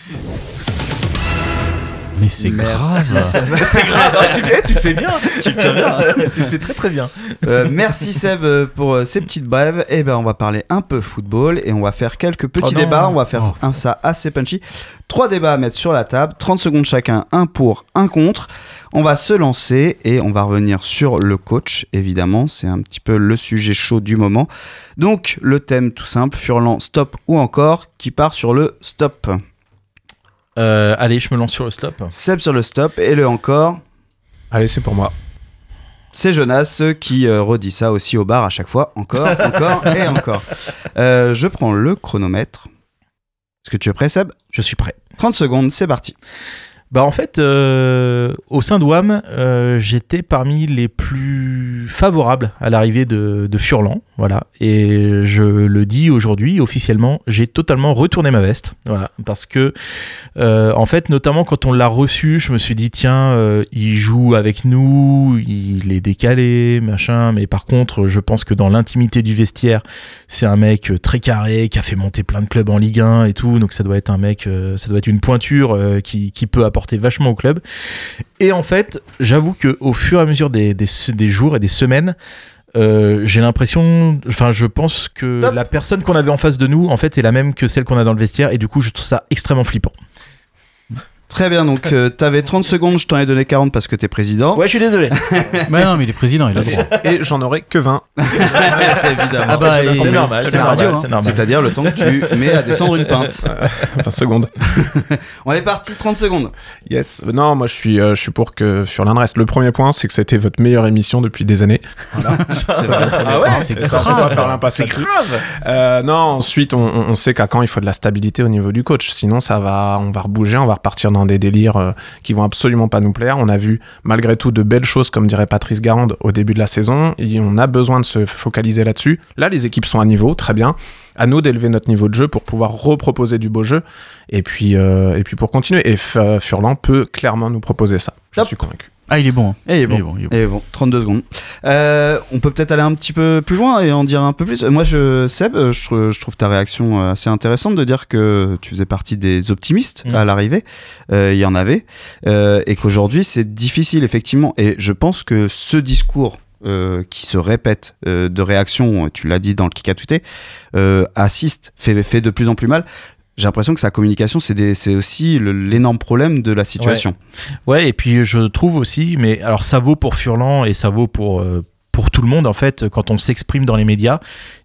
[SPEAKER 6] Mais c'est
[SPEAKER 4] Merci,
[SPEAKER 6] grave.
[SPEAKER 4] Seb.
[SPEAKER 5] C'est grave, hein, *laughs* tu, eh, tu fais bien,
[SPEAKER 4] Tu tiens bien. *laughs*
[SPEAKER 5] tu fais très très bien.
[SPEAKER 4] Euh, merci Seb euh, pour euh, ces petites brèves. Et ben on va parler un peu football et on va faire quelques petits
[SPEAKER 5] Oh
[SPEAKER 4] débats. On va faire
[SPEAKER 6] Oh.
[SPEAKER 4] un- ça assez punchy. Trois débats à mettre sur la table, 30 secondes chacun, un pour, un contre. On va se lancer et on va revenir sur le coach, évidemment. C'est un petit peu le sujet chaud du moment. Donc le thème tout simple, Furlan, stop ou encore, qui part sur le stop.
[SPEAKER 5] Euh, allez, je me lance sur le stop.
[SPEAKER 4] Seb sur le stop et le encore.
[SPEAKER 8] Allez, c'est pour moi.
[SPEAKER 4] C'est Jonas qui euh, redit ça aussi au bar à chaque fois. Encore, *laughs* encore et encore. Euh, je prends le chronomètre. Est-ce que tu es prêt, Seb?
[SPEAKER 5] Je suis prêt.
[SPEAKER 4] 30 secondes, c'est parti.
[SPEAKER 5] Bah en fait, euh, au sein de WAM, euh, j'étais parmi les plus favorables à l'arrivée de, de Furlan, voilà. Et je le dis aujourd'hui officiellement, j'ai totalement retourné ma veste, voilà, parce que euh, en fait, notamment quand on l'a reçu, je me suis dit tiens, euh, il joue avec nous, il est décalé, machin. Mais par contre, je pense que dans l'intimité du vestiaire, c'est un mec très carré qui a fait monter plein de clubs en Ligue 1 et tout, donc ça doit être un mec, euh, ça doit être une pointure euh, qui, qui peut apporter vachement au club. Et en fait, j'avoue que au fur et à mesure des, des jours et des semaines, euh, j'ai l'impression, enfin, je pense que
[SPEAKER 4] Top.
[SPEAKER 5] la personne qu'on avait en face de nous, en fait, est la même que celle qu'on a dans le vestiaire, et du coup, je trouve ça extrêmement flippant.
[SPEAKER 4] Très bien, donc euh, t'avais 30 secondes, je t'en ai donné 40 parce que t'es président.
[SPEAKER 5] Ouais, je suis désolé. *laughs*
[SPEAKER 6] Mais non, mais il est président, il a le droit. *laughs*
[SPEAKER 8] Et j'en aurai que 20. *laughs*
[SPEAKER 4] Évidemment.
[SPEAKER 6] Ah bah,
[SPEAKER 5] c'est normal,
[SPEAKER 6] c'est
[SPEAKER 5] normal,
[SPEAKER 6] radio, hein.
[SPEAKER 5] c'est normal.
[SPEAKER 4] C'est-à-dire le temps que tu mets à descendre une pinte.
[SPEAKER 8] 20 secondes.
[SPEAKER 4] On est parti, 30 secondes.
[SPEAKER 8] Yes. Non, moi je suis, euh, je suis pour que Furlan reste. Le premier point, c'est que c'était votre meilleure émission depuis des années.
[SPEAKER 5] Ah ouais
[SPEAKER 6] C'est
[SPEAKER 8] Ça, on va
[SPEAKER 6] grave.
[SPEAKER 5] C'est grave.
[SPEAKER 8] Euh, non, ensuite, on, on- sait qu'à Caen, il faut de la stabilité au niveau du coach. Sinon, ça va, on va rebouger, on va repartir dans des délires euh, qui vont absolument pas nous plaire. On a vu, malgré tout, de belles choses, comme dirait Patrice Garande, au début de la saison. Et on a besoin de se focaliser là-dessus. Là, les équipes sont à niveau, très bien. À nous d'élever notre niveau de jeu pour pouvoir reproposer du beau jeu. Et puis, euh, et puis pour continuer. Et F- Furlan peut clairement nous proposer ça. Je
[SPEAKER 4] Top.
[SPEAKER 8] suis convaincu.
[SPEAKER 6] Ah, il est bon. hein.
[SPEAKER 4] Et il est bon.
[SPEAKER 6] Il est bon, il est bon.
[SPEAKER 4] Et bon, 32 secondes. Euh, on peut peut-être aller un petit peu plus loin et en dire un peu plus. Moi, je, Seb, euh, je, trouve- je trouve ta réaction euh, assez intéressante de dire que tu faisais partie des optimistes
[SPEAKER 5] Mm.
[SPEAKER 4] à l'arrivée. Euh, Il y en avait. Euh, et qu'aujourd'hui, c'est difficile, effectivement. Et je pense que ce discours. euh, qui se répète euh, de réaction, tu l'as dit dans le kick à tweeter, euh, assiste, fait, fait de plus en plus mal. J'ai l'impression que sa communication, c'est aussi l'énorme problème de la situation.
[SPEAKER 5] Ouais, et puis je trouve aussi, mais alors ça vaut pour Furlan et ça vaut pour, euh, pour tout le monde en fait quand on s'exprime dans les médias.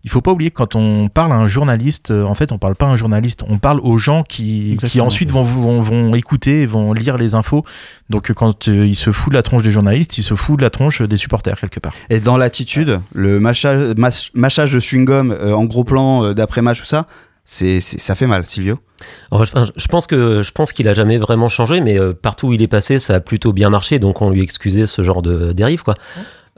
[SPEAKER 5] Il faut pas oublier que quand on parle à un journaliste euh, en fait on parle pas à un journaliste on parle aux gens qui, qui ensuite vont, vont, vont écouter vont lire les infos. Donc quand euh, il se fout de la tronche des journalistes il se fout de la tronche des supporters quelque part.
[SPEAKER 4] Et dans l'attitude, le mâchage, mâch- mâchage de chewing-gum euh, en gros plan euh, d'après-match, tout ça, c'est, ça fait mal, Silvio.
[SPEAKER 7] Enfin, je- pense que je pense qu'il a jamais vraiment changé, mais euh, partout où il est passé, ça a plutôt bien marché, donc on lui excusait ce genre de dérive, quoi.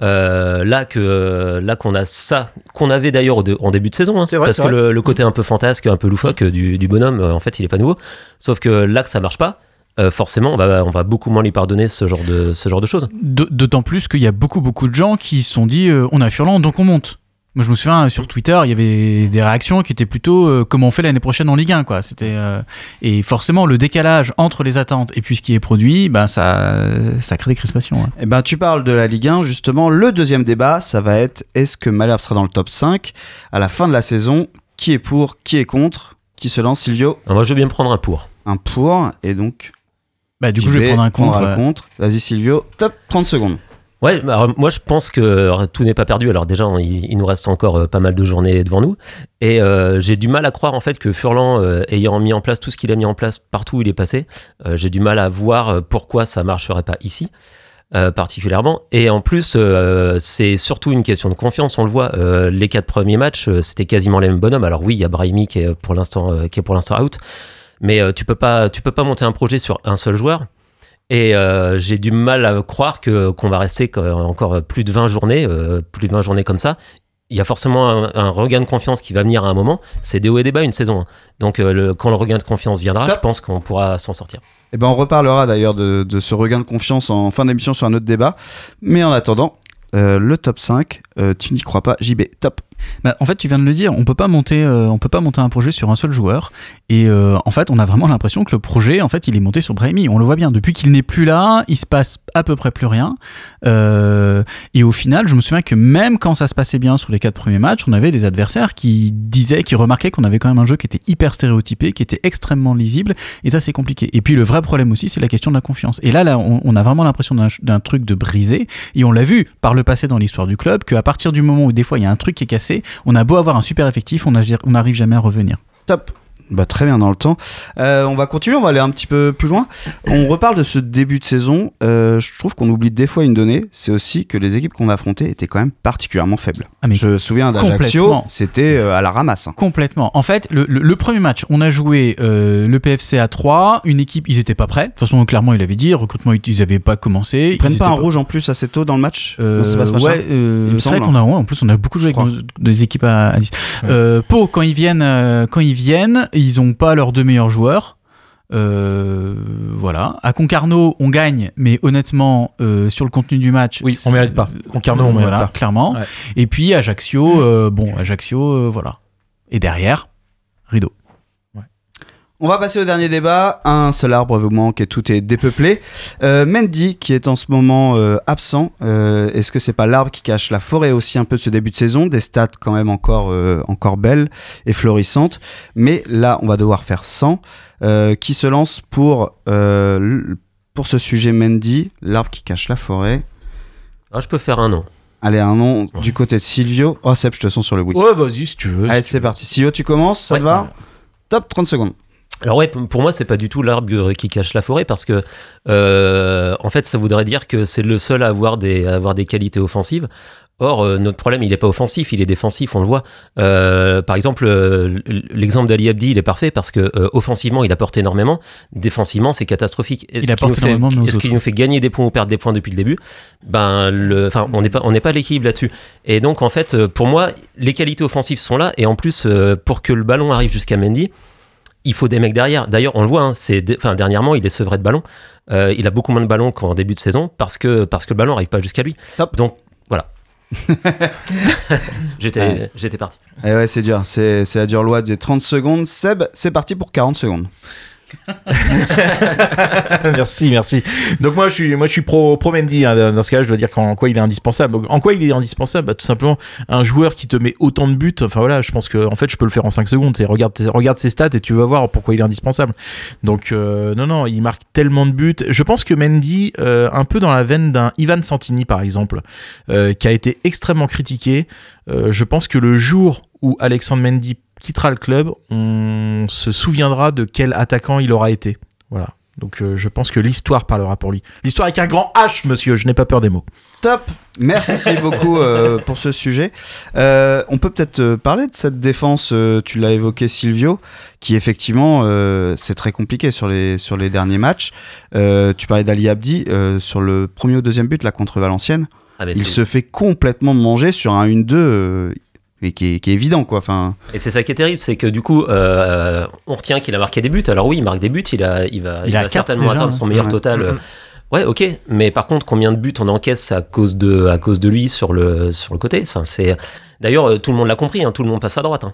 [SPEAKER 7] Euh, là que là qu'on a ça qu'on avait d'ailleurs en début de saison hein,
[SPEAKER 5] C'est vrai,
[SPEAKER 7] parce que le, le côté un peu fantasque un peu loufoque du, du bonhomme euh, en fait il est pas nouveau sauf que là que ça marche pas euh, forcément on va on va beaucoup moins lui pardonner ce genre de ce genre de choses
[SPEAKER 6] D'autant plus qu'il y a beaucoup, beaucoup de gens qui se sont dit euh, on a Furlan, donc on monte. Moi, je me souviens sur Twitter, il y avait des réactions qui étaient plutôt euh, comment on fait l'année prochaine en Ligue 1, quoi. C'était euh, et forcément le décalage entre les attentes et puis ce qui est produit, bah ça, ça crée des crispations. hein.
[SPEAKER 4] Eh ben, tu parles de la Ligue 1, justement. Le deuxième débat, ça va être est-ce que Malherbe sera dans le top 5 à la fin de la saison? Qui est pour Qui est contre? Qui se lance? Silvio?
[SPEAKER 7] Alors, moi je veux bien me prendre un pour
[SPEAKER 4] Un pour, et donc.
[SPEAKER 6] Bah du coup, je vais prendre un contre.
[SPEAKER 4] Vas-y, Silvio, top 30 secondes.
[SPEAKER 7] Ouais, bah, alors, moi je pense que euh, tout n'est pas perdu. Alors déjà, il, il nous reste encore euh, pas mal de journées devant nous, et euh, j'ai du mal à croire en fait que Furlan, euh, ayant mis en place tout ce qu'il a mis en place partout où il est passé, euh, j'ai du mal à voir euh, pourquoi ça marcherait pas ici. euh, particulièrement. Et en plus euh, c'est surtout une question de confiance. On le voit euh, les quatre premiers matchs euh, c'était quasiment les mêmes bonhommes. Alors oui il y a Brahimi qui est pour l'instant euh, qui est pour l'instant out. Mais euh, tu peux pas tu peux pas monter un projet sur un seul joueur et euh, j'ai du mal à croire que qu'on va rester encore plus de 20 journées, euh, plus de 20 journées comme ça. Il y a forcément un, un regain de confiance qui va venir à un moment. C'est des hauts et des bas une saison. hein. Donc euh, le- quand le regain de confiance viendra,
[SPEAKER 4] Top.
[SPEAKER 7] je pense qu'on pourra s'en sortir.
[SPEAKER 4] Eh ben, on reparlera d'ailleurs de, de ce regain de confiance en fin d'émission sur un autre débat. Mais en attendant, le top 5, euh, tu n'y crois pas, JB, top.
[SPEAKER 6] Bah, en fait, tu viens de le dire, on peut pas monter, euh, on peut pas monter un projet sur un seul joueur. Et euh, en fait, on a vraiment l'impression que le projet, en fait, il est monté sur Brahimi. On le voit bien. Depuis qu'il n'est plus là, il se passe à peu près plus rien. Euh, et au final, je me souviens que même quand ça se passait bien sur les quatre premiers matchs, on avait des adversaires qui disaient, qui remarquaient qu'on avait quand même un jeu qui était hyper stéréotypé, qui était extrêmement lisible. Et ça, c'est compliqué. Et puis le vrai problème aussi, c'est la question de la confiance. Et là, on, on a vraiment l'impression d'un truc de brisé. Et on l'a vu par le passé dans l'histoire du club, qu'à partir du moment où des fois il y a un truc qui est cassé, on a beau avoir un super effectif, on n'arrive jamais à revenir.
[SPEAKER 4] Top. Bah, très bien dans le temps. Euh, on va continuer, on va aller un petit peu plus loin. On reparle de ce début de saison. Euh, je trouve qu'on oublie des fois une donnée, c'est aussi que les équipes qu'on a affrontées étaient quand même particulièrement faibles.
[SPEAKER 6] Ah, mais
[SPEAKER 4] je me souviens d'Ajaccio, c'était euh, à la ramasse. hein.
[SPEAKER 6] Complètement. En fait, le, le- le premier match, on a joué le PFC à 3, une équipe, ils étaient pas prêts. De toute façon, clairement, il avait dit, recrutement, ils n'avaient pas commencé.
[SPEAKER 4] Ils prennent pas un rouge en plus assez tôt dans le match ce
[SPEAKER 6] ouais,
[SPEAKER 4] me
[SPEAKER 6] c'est vrai qu'on a, ouais, en plus, on a beaucoup joué avec nos- des équipes à, à 10. Euh, Pau, quand ils viennent, quand ils viennent, ils ont pas leurs deux meilleurs joueurs. Euh, voilà. À Concarneau, on gagne, mais honnêtement, euh, sur le contenu du match,
[SPEAKER 5] Oui, on mérite pas. Concarneau, on mérite
[SPEAKER 6] voilà,
[SPEAKER 5] pas.
[SPEAKER 6] clairement.
[SPEAKER 5] Ouais.
[SPEAKER 6] Et puis Ajaccio, euh, bon, Ajaccio, voilà. Et derrière, rideau.
[SPEAKER 4] On va passer au dernier débat. Un seul arbre vous manque et tout est dépeuplé. Euh, Mendy, qui est en ce moment euh, absent, euh, est-ce que c'est pas l'arbre qui cache la forêt aussi un peu de ce début de saison? Des stats quand même encore, euh, encore belles et florissantes. Mais là, on va devoir faire 100. Euh, qui se lance pour, euh, pour ce sujet Mendy, l'arbre qui cache la forêt
[SPEAKER 7] Ah, je peux faire un nom.
[SPEAKER 4] Allez, un nom du côté de Silvio. Oh, Seb, je te sens sur le bout.
[SPEAKER 5] Ouais, vas-y si tu veux.
[SPEAKER 4] Allez, c'est parti. Silvio, tu commences, ça
[SPEAKER 7] Ouais.
[SPEAKER 4] te va? Top, 30 secondes.
[SPEAKER 7] Alors ouais, pour moi, c'est pas du tout l'arbre qui cache la forêt parce que, euh, en fait, ça voudrait dire que c'est le seul à avoir des, à avoir des qualités offensives. Or, euh, notre problème, il n'est pas offensif, il est défensif, on le voit. Euh, par exemple, euh, l'exemple d'Ali Abdi, il est parfait parce que euh, offensivement, il apporte énormément. Défensivement, c'est catastrophique. Et
[SPEAKER 6] Il
[SPEAKER 7] ce qui
[SPEAKER 6] apporte
[SPEAKER 7] nous fait- nous fait gagner des points ou perdre des points depuis le début, ben, le, enfin, on n'est pas, on n'est pas à l'équilibre là-dessus. Et donc, en fait, pour moi, les qualités offensives sont là. Et en plus, euh, pour que le ballon arrive jusqu'à Mendy, il faut des mecs derrière. D'ailleurs, on le voit, hein, c'est, enfin, dernièrement, il est sevré de ballon. Euh, il a beaucoup moins de ballons qu'en début de saison parce que, parce que le ballon n'arrive pas jusqu'à lui.
[SPEAKER 4] Top.
[SPEAKER 7] Donc, voilà. *laughs* *laughs* j'étais,
[SPEAKER 4] Ouais.
[SPEAKER 7] j'étais parti.
[SPEAKER 4] Eh ouais, c'est dur. C'est c'est la dure loi des 30 secondes. Seb, c'est parti pour 40 secondes. *laughs*
[SPEAKER 5] merci, merci. Donc moi je suis, moi je suis pro, pro Mendy. hein. Dans ce cas, je dois dire qu'en quoi il est indispensable. En quoi il est indispensable? Bah, Tout simplement un joueur qui te met autant de buts. Enfin voilà, je pense que en fait je peux le faire en 5 secondes. Regarde, regarde ses stats et tu vas voir pourquoi il est indispensable. Donc euh, non non, il marque tellement de buts. Je pense que Mendy, euh, un peu dans la veine d'un Ivan Santini par exemple, euh, qui a été extrêmement critiqué. je pense que le jour où Alexandre Mendy quittera le club, on se souviendra de quel attaquant il aura été. Voilà. Donc euh, je pense que l'histoire parlera pour lui. L'histoire avec un grand H, monsieur, je n'ai pas peur des mots.
[SPEAKER 4] Top Merci *laughs* beaucoup euh, pour ce sujet. Euh, on peut peut-être parler de cette défense, euh, tu l'as évoqué Silvio, qui effectivement, euh, c'est très compliqué sur les, sur les derniers matchs. Euh, tu parlais d'Ali Abdi, euh, sur le premier ou deuxième but là contre Valenciennes,
[SPEAKER 7] Ah,
[SPEAKER 4] il se fait complètement manger sur un 1-2 euh, et qui est, qui est évident quoi. Enfin,
[SPEAKER 7] Et c'est ça qui est terrible, c'est que du coup, euh, on retient qu'il a marqué des buts. Alors oui, il marque des buts, il, a, il va,
[SPEAKER 6] Il
[SPEAKER 7] il
[SPEAKER 6] a
[SPEAKER 7] va certainement
[SPEAKER 6] déjà,
[SPEAKER 7] atteindre son meilleur
[SPEAKER 4] Ouais.
[SPEAKER 7] total. Ouais, ok. Mais par contre, combien de buts on encaisse à cause de, à cause de lui sur le, sur le côté? Enfin, c'est... D'ailleurs, euh, tout le monde l'a compris, hein, tout le monde passe à droite. hein.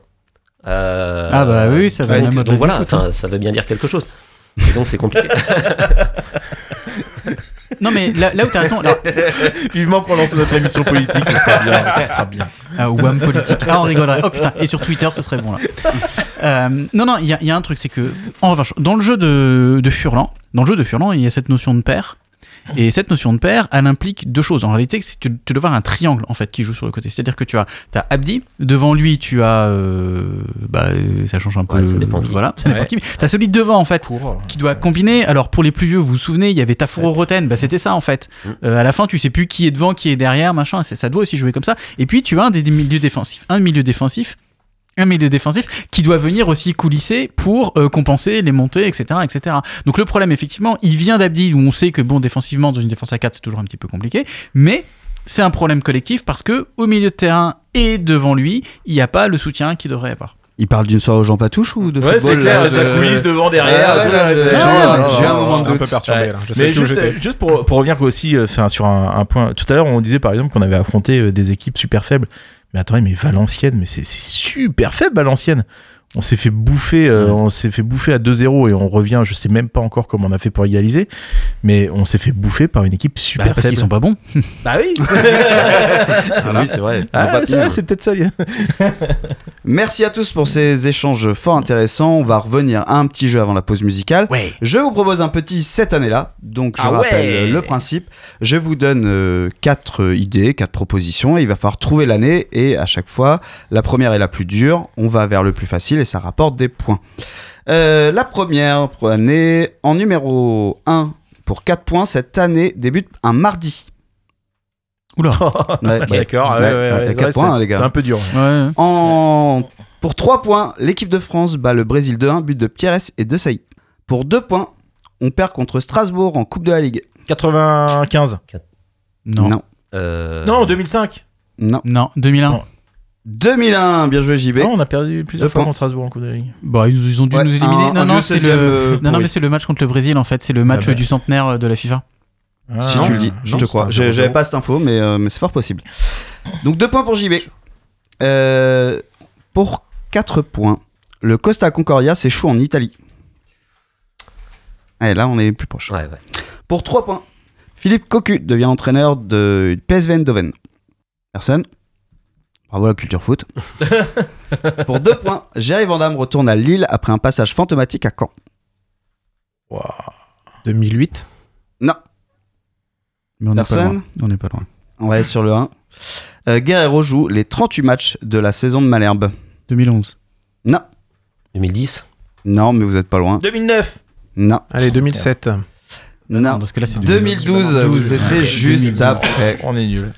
[SPEAKER 7] Euh,
[SPEAKER 6] Ah bah oui, ça va
[SPEAKER 7] donc, voilà,
[SPEAKER 6] foot, hein.
[SPEAKER 7] enfin, ça veut bien dire quelque chose. Et donc c'est compliqué. *laughs*
[SPEAKER 6] Non, mais là, là où t'as raison, alors, *laughs*
[SPEAKER 5] Vivement qu'on lance notre émission politique, ce sera bien. Ce sera bien.
[SPEAKER 6] Ah, Wham politique. Ah, on rigolerait. Oh putain, et sur Twitter, ce serait bon là. Euh, non, non, il y, a- il y a un truc, c'est que, en revanche, dans le jeu de, de Furlan, dans le jeu de Furlan, il y a cette notion de paire. Et cette notion de paire, elle implique deux choses. En réalité, tu, tu dois avoir un triangle en fait qui joue sur le côté. C'est-à-dire que tu as, as Abdi, devant lui tu as, euh, bah, euh, ça change un peu.
[SPEAKER 7] Ouais, ça dépend qui.
[SPEAKER 6] Voilà, ça dépend
[SPEAKER 5] Ouais.
[SPEAKER 6] qui. T'as celui de devant en fait qui doit combiner. Alors pour les plus vieux, vous vous souvenez, il y avait Tafuro Roten, bah c'était ça en fait.
[SPEAKER 7] Mm.
[SPEAKER 6] Euh, à la fin, tu sais plus qui est devant, qui est derrière, machin. Ça doit aussi jouer comme ça. Et puis tu as un des, des milieux défensifs, un milieu défensif, un milieu défensif qui doit venir aussi coulisser pour euh, compenser les montées, etc., etc. Donc le problème, effectivement, il vient d'Abdi où on sait que bon, défensivement dans une défense à 4 c'est toujours un petit peu compliqué, mais c'est un problème collectif parce que au milieu de terrain et devant lui, il n'y a pas le soutien qu'il devrait avoir.
[SPEAKER 4] il parle d'une soirée aux Jean Patouche ou de
[SPEAKER 5] Ouais,
[SPEAKER 4] football
[SPEAKER 5] c'est clair,
[SPEAKER 4] là,
[SPEAKER 5] ça
[SPEAKER 4] de-
[SPEAKER 5] coulisse devant, derrière.
[SPEAKER 4] Ah, là,
[SPEAKER 5] là,
[SPEAKER 4] j'ai un- moment de
[SPEAKER 8] peu perturbé
[SPEAKER 5] Ouais.
[SPEAKER 8] là. Je sais
[SPEAKER 5] Mais
[SPEAKER 8] plus où
[SPEAKER 5] juste, pour, pour revenir aussi euh, enfin, sur un, un point, tout à l'heure on disait par exemple qu'on avait affronté euh, des équipes super faibles. Mais attendez, mais Valenciennes, mais c'est super faible Valenciennes. On s'est fait bouffer, euh, on s'est fait bouffer à 2-0 et on revient, je sais même pas encore comment on a fait pour égaliser, mais on s'est fait bouffer par une équipe super
[SPEAKER 6] Bah, parce
[SPEAKER 5] faible.
[SPEAKER 6] qu'ils sont pas bons. *laughs*
[SPEAKER 5] Bah oui. *laughs*
[SPEAKER 4] Ah oui, c'est vrai.
[SPEAKER 5] Ah, c'est
[SPEAKER 4] tenu,
[SPEAKER 5] vrai, c'est peut-être ça. *laughs*
[SPEAKER 4] Merci à tous pour ces échanges fort intéressants. On va revenir à un petit jeu avant la pause musicale.
[SPEAKER 5] Ouais.
[SPEAKER 4] Je vous propose un petit cette année-là. Donc je
[SPEAKER 5] Ah
[SPEAKER 4] rappelle
[SPEAKER 5] ouais.
[SPEAKER 4] le principe. Je vous donne euh, quatre euh, idées, quatre propositions et il va falloir trouver l'année et à chaque fois la première est la plus dure. On va vers le plus facile et ça rapporte des points. Euh, la première année en numéro 1 pour 4 points cette année débute un mardi.
[SPEAKER 6] Oula. *laughs*
[SPEAKER 4] Ouais, ouais.
[SPEAKER 5] D'accord, ouais,
[SPEAKER 4] Ouais,
[SPEAKER 5] ouais,
[SPEAKER 4] ouais,
[SPEAKER 5] ouais,
[SPEAKER 4] quatre
[SPEAKER 5] ouais,
[SPEAKER 4] points,
[SPEAKER 5] c'est-
[SPEAKER 4] les gars.
[SPEAKER 5] C'est un peu dur.
[SPEAKER 6] Ouais.
[SPEAKER 4] En... Pour 3 points, l'équipe de France bat le Brésil 2-1, but de Pierres et de Saïd. Pour 2 points, on perd contre Strasbourg en Coupe de la Ligue.
[SPEAKER 5] 95.
[SPEAKER 6] Non.
[SPEAKER 4] Non.
[SPEAKER 7] Euh,
[SPEAKER 5] Non, 2005.
[SPEAKER 4] Non.
[SPEAKER 6] Non, 2001.
[SPEAKER 5] Non.
[SPEAKER 4] 2001, bien joué JB.
[SPEAKER 5] Non, on a perdu plusieurs
[SPEAKER 4] Deux
[SPEAKER 5] fois
[SPEAKER 4] points.
[SPEAKER 5] contre Strasbourg en Coupe de la Ligue.
[SPEAKER 6] Bah, ils, ils ont dû
[SPEAKER 4] Ouais,
[SPEAKER 6] nous éliminer.
[SPEAKER 4] un-
[SPEAKER 6] non,
[SPEAKER 4] un
[SPEAKER 6] non,
[SPEAKER 4] vieux
[SPEAKER 6] c'est
[SPEAKER 4] 16e,
[SPEAKER 6] le...
[SPEAKER 4] euh,
[SPEAKER 6] non, non,
[SPEAKER 4] pourri.
[SPEAKER 6] mais c'est le match contre le Brésil en fait. C'est le match
[SPEAKER 5] Ah bah.
[SPEAKER 6] du centenaire euh, de la FIFA.
[SPEAKER 5] Ah,
[SPEAKER 4] Si
[SPEAKER 5] non.
[SPEAKER 4] tu le dis, je
[SPEAKER 5] Non,
[SPEAKER 4] te
[SPEAKER 5] c'est
[SPEAKER 4] crois.
[SPEAKER 5] un
[SPEAKER 4] J'ai-
[SPEAKER 5] 0-0.
[SPEAKER 4] J'avais pas cette info, mais, euh, mais c'est fort possible. Donc 2 points pour JB. Euh, pour 4 points, le Costa Concordia s'échoue en Italie. Et là, on est plus proche.
[SPEAKER 7] Ouais, ouais.
[SPEAKER 4] Pour 3 points, Philippe Cocu devient entraîneur de PSV Eindhoven. Personne Bravo la culture foot. *laughs* Pour 2 points, Jerry Vandamme retourne à Lille après un passage fantomatique à Caen.
[SPEAKER 8] 2008.
[SPEAKER 4] Non,
[SPEAKER 6] Mais on n'est pas
[SPEAKER 4] Personne
[SPEAKER 6] loin. On n'est pas loin.
[SPEAKER 4] on reste sur le 1. Euh, Guerrero joue les 38 matchs de la saison de Malherbe.
[SPEAKER 6] 2011.
[SPEAKER 4] Non,
[SPEAKER 7] 2010.
[SPEAKER 4] non, mais vous êtes pas loin.
[SPEAKER 5] 2009.
[SPEAKER 4] Non,
[SPEAKER 8] Allez, 2007.
[SPEAKER 4] non.
[SPEAKER 6] Dans ce cas-là, c'est du
[SPEAKER 4] 2012, vous étiez juste après.
[SPEAKER 5] On est nul.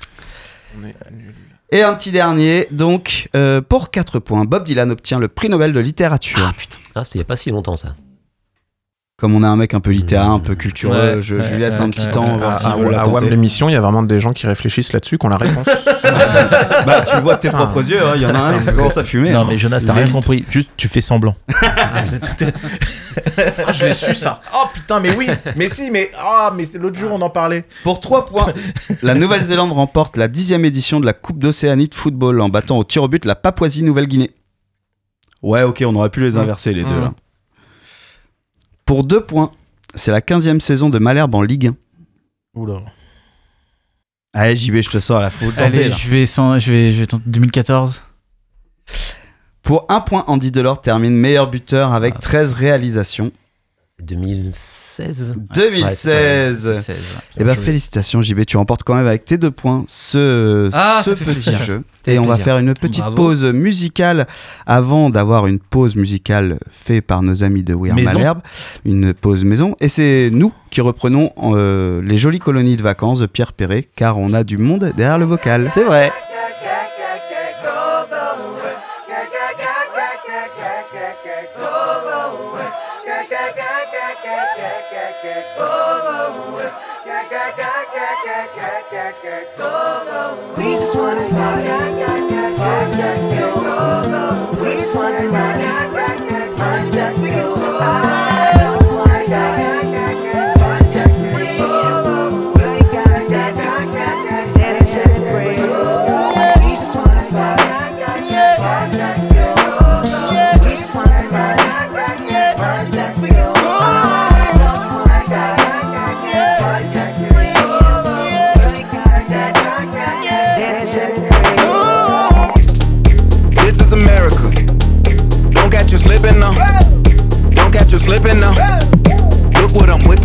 [SPEAKER 4] Et un petit dernier, donc, euh, pour 4 points, Bob Dylan obtient le prix Nobel de littérature.
[SPEAKER 7] Ah, c'est il y a pas si longtemps ça.
[SPEAKER 4] Comme on a un mec un peu littéraire, un peu cultureux,
[SPEAKER 5] Ouais,
[SPEAKER 4] je, je lui
[SPEAKER 5] ouais,
[SPEAKER 4] laisse un petit
[SPEAKER 5] ouais,
[SPEAKER 4] temps,
[SPEAKER 5] ouais,
[SPEAKER 4] voir
[SPEAKER 8] À, à, à WAM l'émission, il y a vraiment des gens qui réfléchissent là-dessus, qui ont la réponse. *laughs*
[SPEAKER 4] Bah, tu le vois de tes propres yeux, hein, il y en a un, ça commence à fumer.
[SPEAKER 5] Non,
[SPEAKER 4] hein.
[SPEAKER 5] mais Jonas, t'as rien compris. Juste, tu fais semblant. *laughs*
[SPEAKER 8] ah, je l'ai su ça.
[SPEAKER 5] Oh putain, mais oui. Mais si, mais. Ah, mais c'est l'autre jour, on en parlait.
[SPEAKER 4] Pour 3 points, *laughs* la Nouvelle-Zélande remporte la dixième édition de la Coupe d'Océanie de football en battant au tir au but la Papouasie-Nouvelle-Guinée. Ouais, ok, on aurait pu les inverser les deux
[SPEAKER 8] Mmh.
[SPEAKER 4] là. Pour deux points, c'est la 15e saison de Malherbe en Ligue 1.
[SPEAKER 5] Oula.
[SPEAKER 4] Allez, JB, je te sors la faute.
[SPEAKER 6] Allez, je vais, sans- je vais, je vais tenter 2014.
[SPEAKER 4] Pour un point, Andy Delors termine meilleur buteur avec 13 réalisations.
[SPEAKER 7] 2016
[SPEAKER 4] 2016.
[SPEAKER 7] Ouais,
[SPEAKER 4] Eh ben félicitations JB, tu remportes quand même avec tes deux points ce,
[SPEAKER 6] Ah,
[SPEAKER 4] ce petit
[SPEAKER 6] plaisir.
[SPEAKER 4] jeu. Et on va faire une petite
[SPEAKER 6] Bravo.
[SPEAKER 4] pause musicale avant d'avoir une pause musicale faite par nos amis de We Are
[SPEAKER 5] Maison.
[SPEAKER 4] Malherbe. Une pause maison. Et c'est nous qui reprenons euh, les jolies colonies de vacances de Pierre Perret car on a du monde derrière le vocal.
[SPEAKER 5] C'est vrai.
[SPEAKER 10] We just wanna party, party just for you. We just wanna party, party just for you.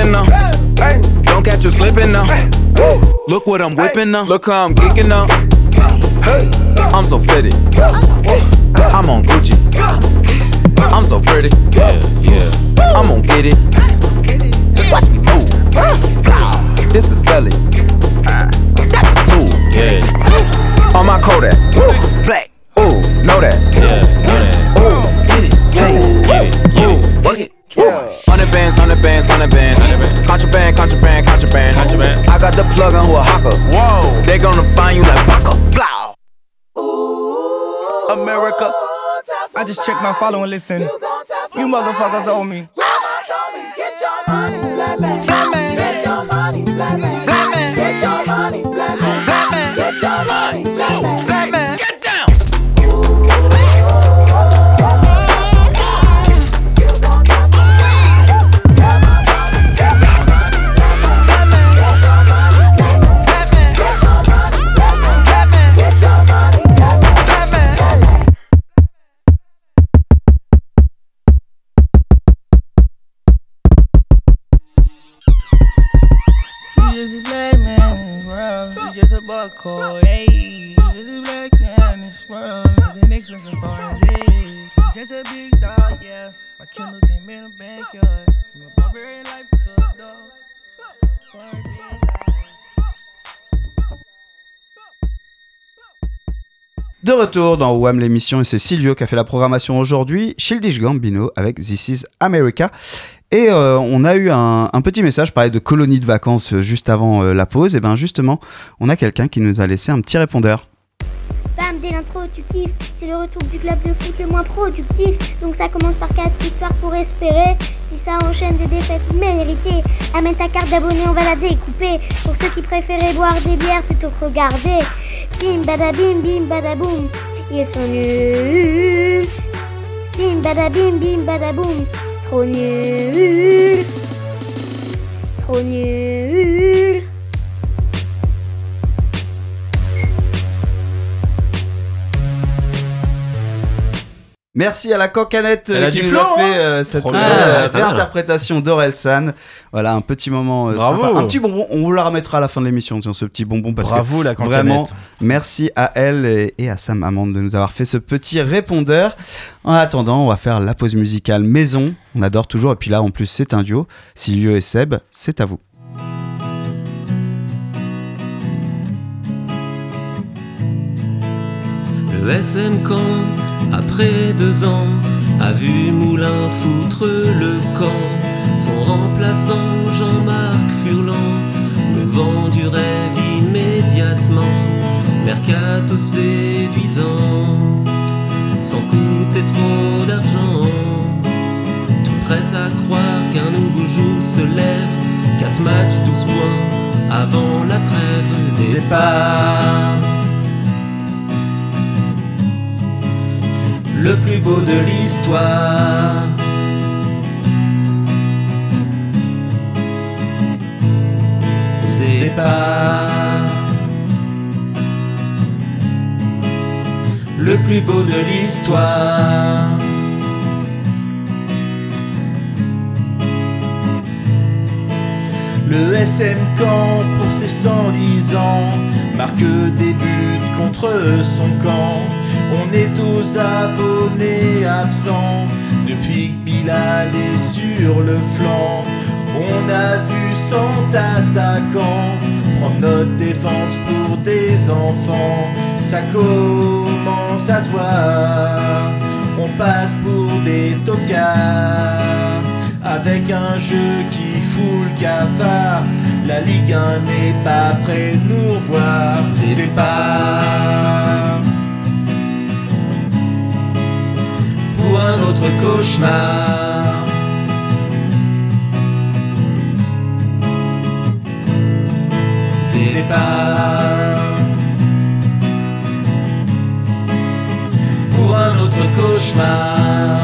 [SPEAKER 11] Catch you slipping. Don't catch you slipping now. Look what I'm whipping now. Look how I'm geeking now. I'm so fitted. I'm on Gucci. I'm so pretty. Yeah, yeah. I'm gonna get it. Watch me move. This is selling. That's a tool. Yeah. On my Kodak. Black. Ooh, know that. Hundred bands, hundred bands, hundred bands. Contraband, contraband, contraband. Contraband. I got the plug on who a hawker. Whoa. They gonna find you like Baka. Blow.
[SPEAKER 12] America. I just checked my follow and listen. You motherfuckers owe me.
[SPEAKER 10] Get your money, black man. Black man. Get your money, black man. Black man. Get your money, black man. Black man. Get your money, black man.
[SPEAKER 4] De retour dans WAM l'émission et c'est Silvio qui a fait la programmation aujourd'hui, Childish Gambino avec This is America. Et euh, on a eu un, un petit message, parlais de colonie de vacances euh, juste avant euh, la pause. Et bien justement, on a quelqu'un qui nous a laissé un petit répondeur.
[SPEAKER 13] Bam, dès l'intro, tu kiffes. C'est le retour du club de foot le moins productif. Donc ça commence par 4 victoires pour espérer. Si ça enchaîne des défaites méritées, amène ta carte d'abonné, on va la découper. Pour ceux qui préféraient boire des bières plutôt que regarder. Bim badabim, bim badaboum. Ils sont nuls. Bim badabim, bim badaboum. Trop nul. Trop nul.
[SPEAKER 4] Merci à la cocanette euh, qui
[SPEAKER 5] du
[SPEAKER 4] nous a fait
[SPEAKER 5] hein
[SPEAKER 4] euh, cette euh,
[SPEAKER 14] Pas
[SPEAKER 4] belle
[SPEAKER 14] mal.
[SPEAKER 4] interprétation d'Orelsan. Voilà, un petit moment euh,
[SPEAKER 5] Bravo.
[SPEAKER 4] sympa. Un petit bonbon, on vous la remettra à la fin de l'émission, tiens, ce petit bonbon, parce
[SPEAKER 5] Bravo la
[SPEAKER 4] que vraiment,
[SPEAKER 5] cancanette.
[SPEAKER 4] merci à elle et, et à Sam Amande de nous avoir fait ce petit répondeur. En attendant, on va faire la pause musicale maison. On adore toujours, et puis là, en plus, c'est un duo. Silvio et Seb, c'est à vous.
[SPEAKER 7] Le SM Camp, deux ans, a vu Moulin foutre le camp. Son remplaçant Jean-Marc Furlan nous vend du rêve immédiatement. Mercato séduisant, sans coûter trop d'argent. Tout prêt à croire qu'un nouveau jour se lève. Quatre matchs, 12 points avant la trêve. Départ. Le plus beau de l'histoire. Départ. Le plus beau de l'histoire.
[SPEAKER 5] Le SM Camp pour ses 110 ans marque des buts contre son camp. On est aux abonnés absents depuis que Bilal est sur le flanc. On a vu 100 attaquants prendre notre défense pour des enfants. Ça commence à se voir. On passe pour des tocards avec un jeu qui fout le cafard. La Ligue 1 n'est pas près de nous revoir.
[SPEAKER 7] Un autre cauchemar. Départ pour un autre cauchemar.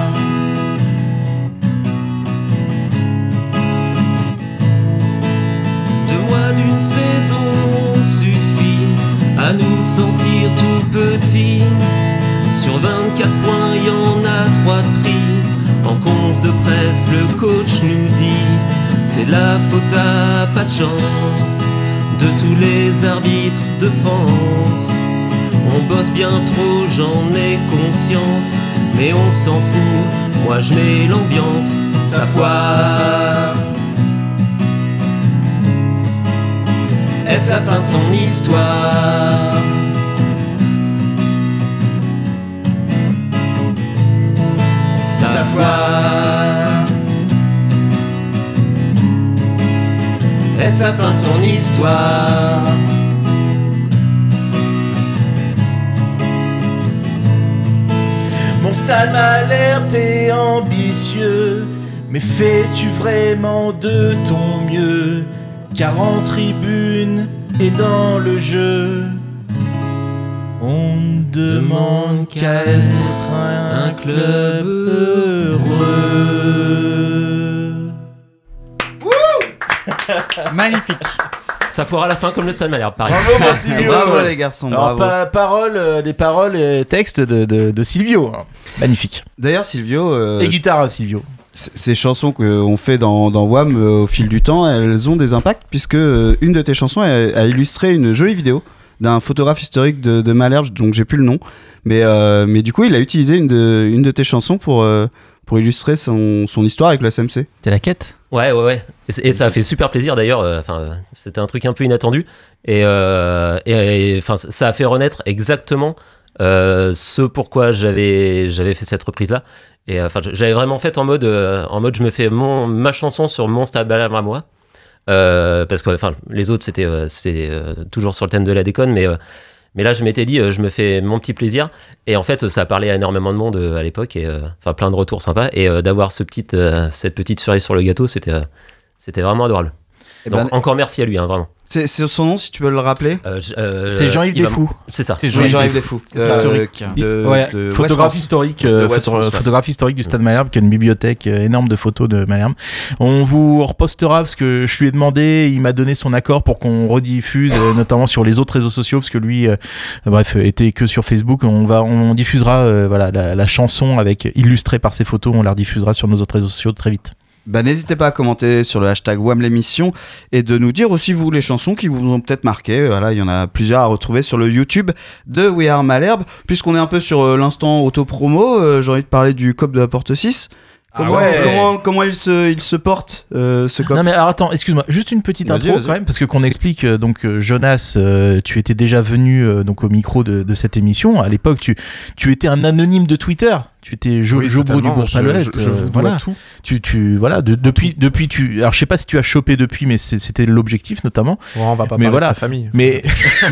[SPEAKER 7] Deux mois d'une saison suffit à nous sentir tout petits. Sur 24 points, y en a 3 de pris. En conf de presse, le coach nous dit C'est la faute à pas de chance de tous les arbitres de France. On bosse bien trop, j'en ai conscience, mais on s'en fout. Moi je mets l'ambiance, sa foire. Est-ce la fin de son histoire? Sa foire. Est-ce la fin de son histoire.
[SPEAKER 5] Mon stade m'a l'air t'es ambitieux, mais fais-tu vraiment de ton mieux? 40 tribunes et dans le jeu, on demande qu'à être un club heureux.
[SPEAKER 6] Magnifique.
[SPEAKER 14] Ça foire à la fin comme le Stade Malherbe, pareil.
[SPEAKER 5] Bravo, Silvio.
[SPEAKER 4] Bravo les garçons,
[SPEAKER 5] Alors,
[SPEAKER 4] bravo.
[SPEAKER 5] pa- paroles, euh, les paroles et textes de, de, de Silvio. hein. Magnifique.
[SPEAKER 4] D'ailleurs, Silvio. euh,
[SPEAKER 5] Et guitare, Silvio.
[SPEAKER 4] c- Ces chansons qu'on fait dans, dans WAM euh, au fil du temps, elles ont des impacts puisque euh, une de tes chansons a, a illustré une jolie vidéo d'un photographe historique de, de Malherbe, donc j'ai plus le nom. Mais, euh, mais du coup, il a utilisé une de, une de tes chansons pour, euh, pour illustrer son, son histoire avec le SMC.
[SPEAKER 6] T'es la quête?
[SPEAKER 14] Ouais, ouais, ouais. Et, et ça a fait super plaisir d'ailleurs. euh, Enfin, c'était un truc un peu inattendu. Et, euh, et, et, enfin, ça a fait renaître exactement euh, ce pourquoi j'avais j'avais fait cette reprise là. Et enfin, j'avais vraiment fait en mode euh, en mode je me fais mon ma chanson sur mon stade à moi. Euh, parce que enfin les autres c'était euh, euh, toujours sur le thème de la déconne mais mais là je m'étais dit je me fais mon petit plaisir. Et en fait ça parlé à énormément de monde à l'époque et enfin plein de retours sympas. Et d'avoir ce petit euh, cette petite cerise sur le gâteau c'était vraiment adorable
[SPEAKER 4] Eh
[SPEAKER 7] Donc
[SPEAKER 4] ben,
[SPEAKER 7] encore merci à lui, hein, vraiment.
[SPEAKER 4] c'est c'est son nom si tu veux le rappeler.
[SPEAKER 7] Euh, je- euh,
[SPEAKER 5] C'est Jean-Yves Desfous.
[SPEAKER 7] C'est ça.
[SPEAKER 6] C'est Jean-Yves
[SPEAKER 4] Jean-Yves
[SPEAKER 6] Desfous.
[SPEAKER 4] Euh,
[SPEAKER 6] Historique.
[SPEAKER 4] de-
[SPEAKER 5] Ouais,
[SPEAKER 4] de
[SPEAKER 5] photographe
[SPEAKER 4] West
[SPEAKER 5] historique,
[SPEAKER 4] De
[SPEAKER 5] euh,
[SPEAKER 4] West
[SPEAKER 5] photo-
[SPEAKER 4] France, ouais.
[SPEAKER 5] photographe historique du Stade Malherbe, qui a une bibliothèque énorme de photos de Malherbe. On vous repostera parce que je lui ai demandé, il m'a donné son accord pour qu'on rediffuse, euh, notamment sur les autres réseaux sociaux, parce que lui, euh, bref, était que sur Facebook. On va, on diffusera, euh, voilà, la, la chanson avec illustrée par ses photos. On la rediffusera sur nos autres réseaux sociaux très vite.
[SPEAKER 4] Bah, n'hésitez pas à commenter sur le hashtag WAM l'émission et de nous dire aussi vous les chansons qui vous ont peut-être marqué. Voilà, il y en a plusieurs à retrouver sur le YouTube de We Are Malherbe. Puisqu'on est un peu sur euh, l'instant auto-promo, euh, j'ai envie de parler du COP de la Porte 6. Comment,
[SPEAKER 5] ouais.
[SPEAKER 4] comment, comment il, se, il se porte euh, ce COP?
[SPEAKER 5] Non mais alors attends, excuse-moi, juste une petite intro
[SPEAKER 4] vas-y.
[SPEAKER 5] quand même, parce que qu'on explique euh, donc euh, Jonas, euh, tu étais déjà venu euh, donc au micro de, de cette émission. À l'époque, tu tu étais un anonyme de Twitter. Tu étais
[SPEAKER 8] Oui,
[SPEAKER 5] Jobro du
[SPEAKER 8] totalement.
[SPEAKER 5] Bourg-Palolette.
[SPEAKER 8] Je- je- je vous dois
[SPEAKER 5] voilà.
[SPEAKER 8] tout.
[SPEAKER 5] Tu tu voilà de- depuis depuis tu. Alors je sais pas si tu as chopé depuis, mais c'était l'objectif notamment.
[SPEAKER 8] Ouais, on va pas
[SPEAKER 5] Mais
[SPEAKER 8] parler
[SPEAKER 5] voilà.
[SPEAKER 8] de ta famille.
[SPEAKER 5] Mais *laughs*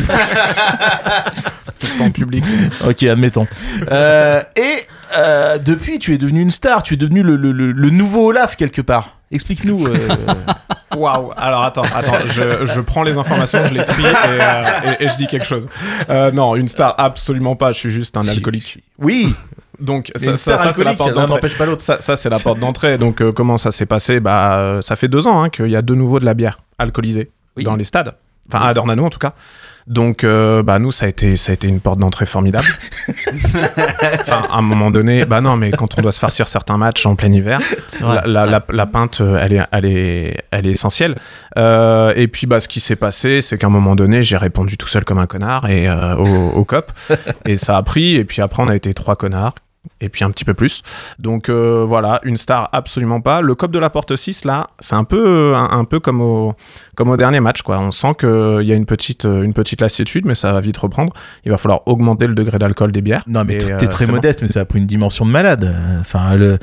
[SPEAKER 8] pas en public. *laughs*
[SPEAKER 5] ok, admettons. Euh, et euh, depuis, tu es devenu une star. Tu es devenu le, le, le, le nouveau Olaf quelque part. Explique-nous. euh, *laughs*
[SPEAKER 8] Waouh Alors attends, attends, je, je prends les informations, je les trie et, euh, et- et je dis quelque chose. Euh, non, une star, absolument pas. Je suis juste un
[SPEAKER 5] Si,
[SPEAKER 8] alcoolique.
[SPEAKER 5] oui.
[SPEAKER 8] Donc ça, ça, ça, c'est la porte
[SPEAKER 5] l'un
[SPEAKER 8] d'entrée.
[SPEAKER 5] n'empêche pas l'autre.
[SPEAKER 8] Ça, ça, c'est la porte d'entrée. Donc euh, comment ça s'est passé? Bah euh, ça fait deux ans hein, qu'il y a de nouveau de la bière alcoolisée
[SPEAKER 5] Oui.
[SPEAKER 8] dans les stades. Enfin à Dornano en tout cas. Donc euh, bah nous ça a été ça a été une porte d'entrée formidable. *laughs* enfin à un moment donné, bah non mais quand on doit se farcir certains matchs en plein hiver, la, la, la, la pinte, euh, elle est, elle est, elle est essentielle. Euh, et puis, bah, ce qui s'est passé, c'est qu'à un moment donné, j'ai répondu tout seul comme un connard et euh, au, au cop. *laughs* et ça a pris. Et puis après, on a été trois connards. Et puis un petit peu plus. Donc euh, voilà, une star absolument pas. Le cop de la porte 6, là, c'est un peu, un, un peu comme, au, comme au dernier match. Quoi. On sent qu'il y a une petite, une petite lassitude, mais ça va vite reprendre. Il va falloir augmenter le degré d'alcool des bières.
[SPEAKER 5] Non, mais t'es
[SPEAKER 8] euh,
[SPEAKER 5] très
[SPEAKER 8] bon.
[SPEAKER 5] modeste, mais ça a pris une dimension de malade. Euh, Enfin, le.